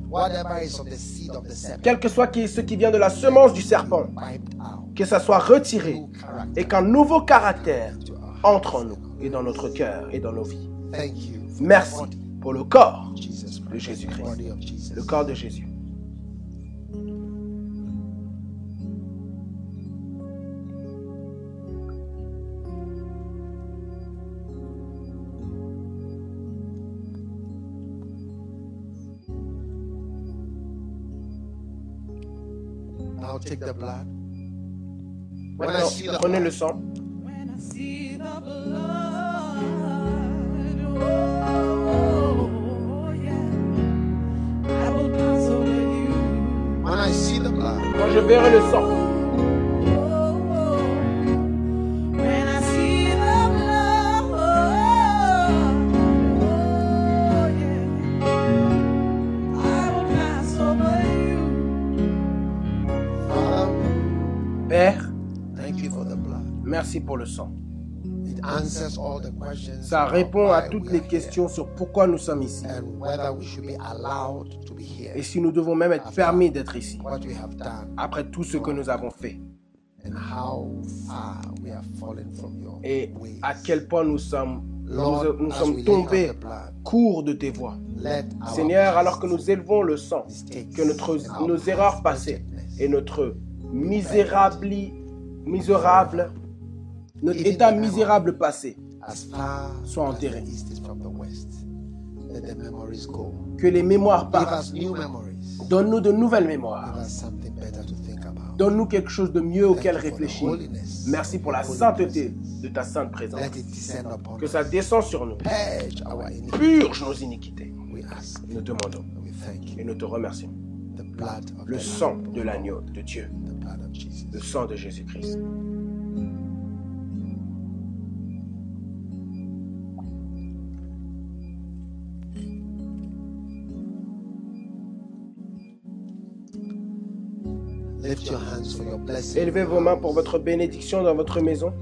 quel que soit qui- ce qui vient de la semence du serpent, que ça soit retiré et qu'un nouveau caractère entre en nous et dans notre cœur et dans nos vies. Merci pour le corps, de Christ, Jésus-Christ. le corps de Jésus. Take the blood. When I see the prenez le blood, sang. When I see the blood, oh, yeah, I will pass over you. when I see the blood, Quand je verrai le sang, merci pour le sang. It answers all the questions. Ça répond à toutes les questions sur pourquoi nous sommes ici et si nous devons même être permis d'être ici après tout ce que nous avons fait et à quel point nous sommes, nous, sommes tombés court de tes voies. Seigneur, alors que nous élevons le sang, que notre, nos erreurs passées et notre misérable, misérable, notre état misérable passé, memories go. que les mémoires partent. Donne-nous de nouvelles mémoires. Donne-nous quelque chose de mieux auquel réfléchir. Merci pour la sainteté de ta sainte présence. Que ça descend sur nous. Purge nos iniquités. Nous demandons et nous te remercions. Le sang de l'agneau de Dieu. Le sang de Jésus-Christ. Élevez vos mains pour votre bénédiction dans votre maison.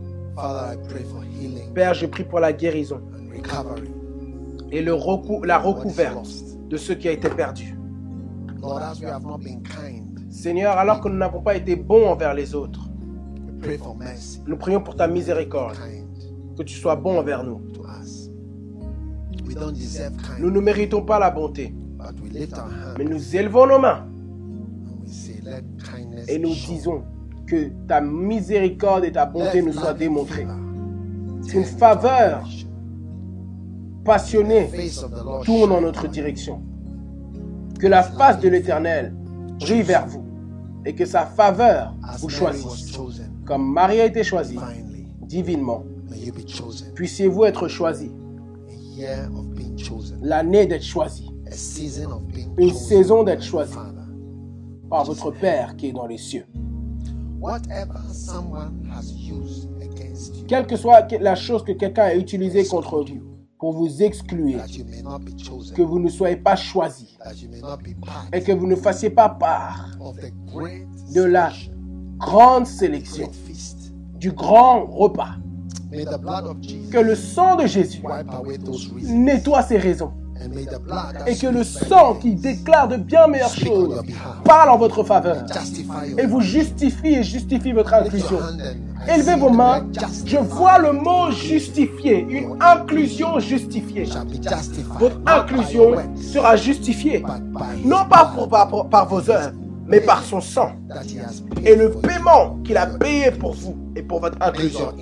Père, je prie pour la guérison et le recou- la recouverte de ce qui a été perdu. Seigneur, alors que nous n'avons pas été bons envers les autres, nous prions pour ta miséricorde, que tu sois bon envers nous. to us. We don't deserve Nous ne méritons pas la bonté, but we lift our hands mais nous élevons nos mains et nous disons que ta miséricorde et ta bonté nous soient démontrées. turn faveur passionnée tourne en notre direction. Que la face de l'Éternel brille vers vous et que sa faveur vous choisisse. Comme Marie a été choisie divinement, puissiez-vous être choisis. L'année d'être choisi Une saison d'être choisi. Par votre Père qui est dans les cieux. Quelle que soit la chose que quelqu'un a utilisée contre vous pour vous exclure, que vous ne soyez pas part et que vous ne fassiez pas part de la grande sélection, du grand repas. Que le sang de Jésus nettoie ces raisons et que le sang qui déclare de bien meilleures choses parle en votre faveur et vous justifie et justifie votre inclusion. Élevez vos mains. Je vois le mot justifié, une inclusion justifiée. Votre inclusion sera justifiée, non pas pour- par, par vos œuvres, mais par son sang. Et le paiement qu'il a payé pour vous et pour votre inclusion.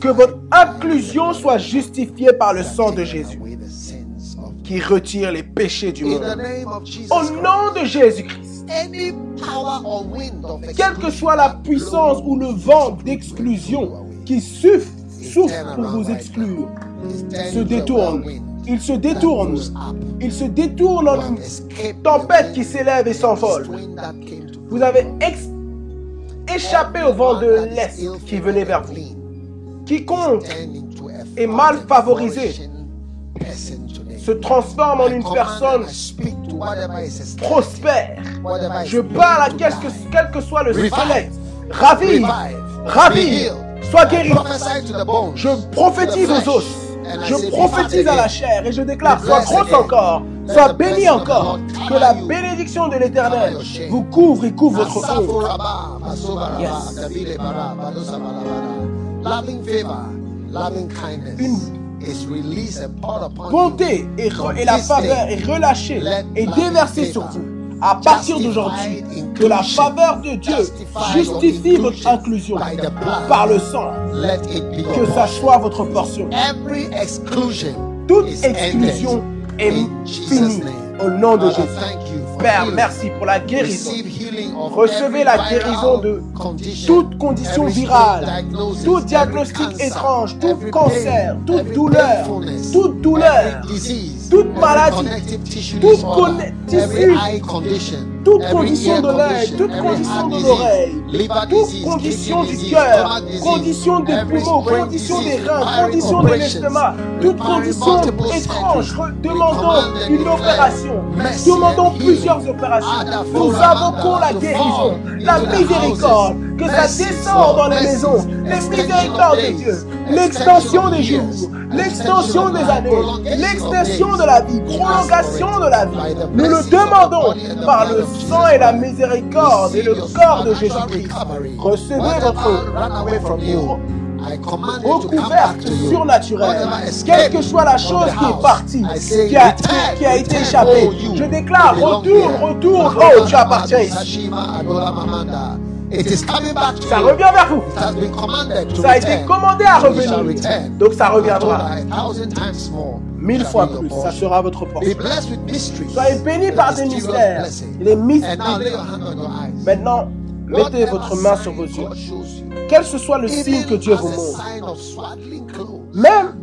Que votre inclusion soit justifiée par le sang de Jésus, qui retire les péchés du monde. Au nom de Jésus-Christ, quelle que soit la puissance ou le vent d'exclusion qui souffle, souffrent pour vous exclure se détournent. Ils se détournent. Ils se détournent en une tempête qui s'élève et s'envole. Vous avez échappé au vent de l'Est qui venait vers vous. Quiconque est mal favorisé se transforme en une personne prospère. Je parle à quel que, quel que soit le squelette. Ravive, ravive, sois guéri. Je prophétise aux os. Je prophétise à la chair et je déclare, sois grosse encore, sois béni encore, que la bénédiction de l'éternel vous couvre et couvre votre ombre. Bonté et, et la faveur est relâchée et déversée sur vous. À partir d'aujourd'hui, que la faveur de Dieu justifie votre inclusion par le sang. Que ça soit votre portion. Every exclusion Toute exclusion est finie au nom de Jésus. Père, merci pour la guérison. Recevez la guérison de toute condition virale, tout diagnostic étrange, tout cancer, toute douleur, toute douleur, toute maladie, toute condition, toute condition de l'œil, toute condition de l'oreille, toute condition du cœur, condition des poumons, condition des reins, condition de l'estomac, toute condition étrange and une opération, healing. plusieurs opérations. Nous invoquons la guérison, la miséricorde. Que ça descende dans les maisons, les miséricordes de Dieu, extension l'extension des jours, extension l'extension des années, l'extension de la vie, prolongation de la vie. Nous le demandons par le sang et la miséricorde et le corps de Jésus-Christ. Recevez votre recouverte surnaturelle, quelle que soit la chose qui est partie, qui a, qui a été échappée, oh, je déclare, retourne, Mahola oh, tu appartiens ici. Sashima, Adola Mamanda. It is coming back to Ça you. revient vers vous. It has been commanded to Ça a été commandé à revenir. Donc ça reviendra. Mille fois plus, ça sera votre portion. Soyez bénis par des mystères, les mystères. lay your hand on your eyes. Maintenant, mettez votre main sur vos yeux. Quel que soit le signe que Dieu vous montre, même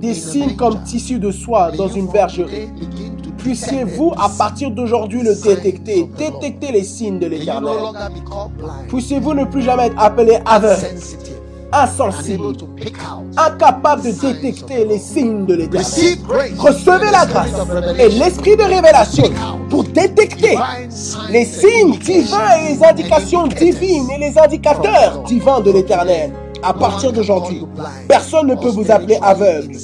des signes comme tissu de soie dans une bergerie, puissiez-vous à partir d'aujourd'hui le détecter, détecter les signes de l'éternel. Puissiez-vous ne plus jamais être appelé aveugle, insensible, incapable de détecter les signes de l'éternel. Recevez la grâce et l'esprit de révélation pour détecter les signes divins et les indications divines et les indicateurs divins de l'éternel. À partir d'aujourd'hui, personne ne peut vous appeler aveugle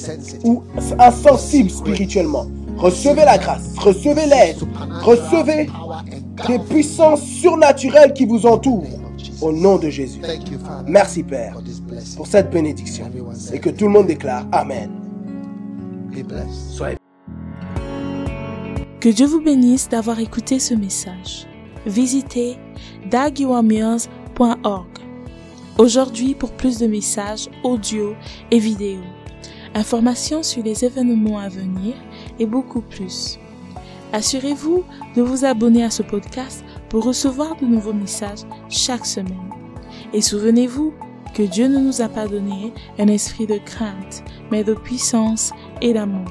ou insensible spirituellement. Recevez la grâce, recevez l'aide, recevez des puissances surnaturelles qui vous entourent. Au nom de Jésus. Thank you, Father, Merci Père pour cette bénédiction. Et que tout le monde déclare Amen. Que Dieu vous bénisse d'avoir écouté ce message. Visitez dagiwamias.org. Aujourd'hui pour plus de messages audio et vidéo, informations sur les événements à venir et beaucoup plus. Assurez-vous de vous abonner à ce podcast pour recevoir de nouveaux messages chaque semaine. Et souvenez-vous que Dieu ne nous a pas donné un esprit de crainte, mais de puissance et d'amour.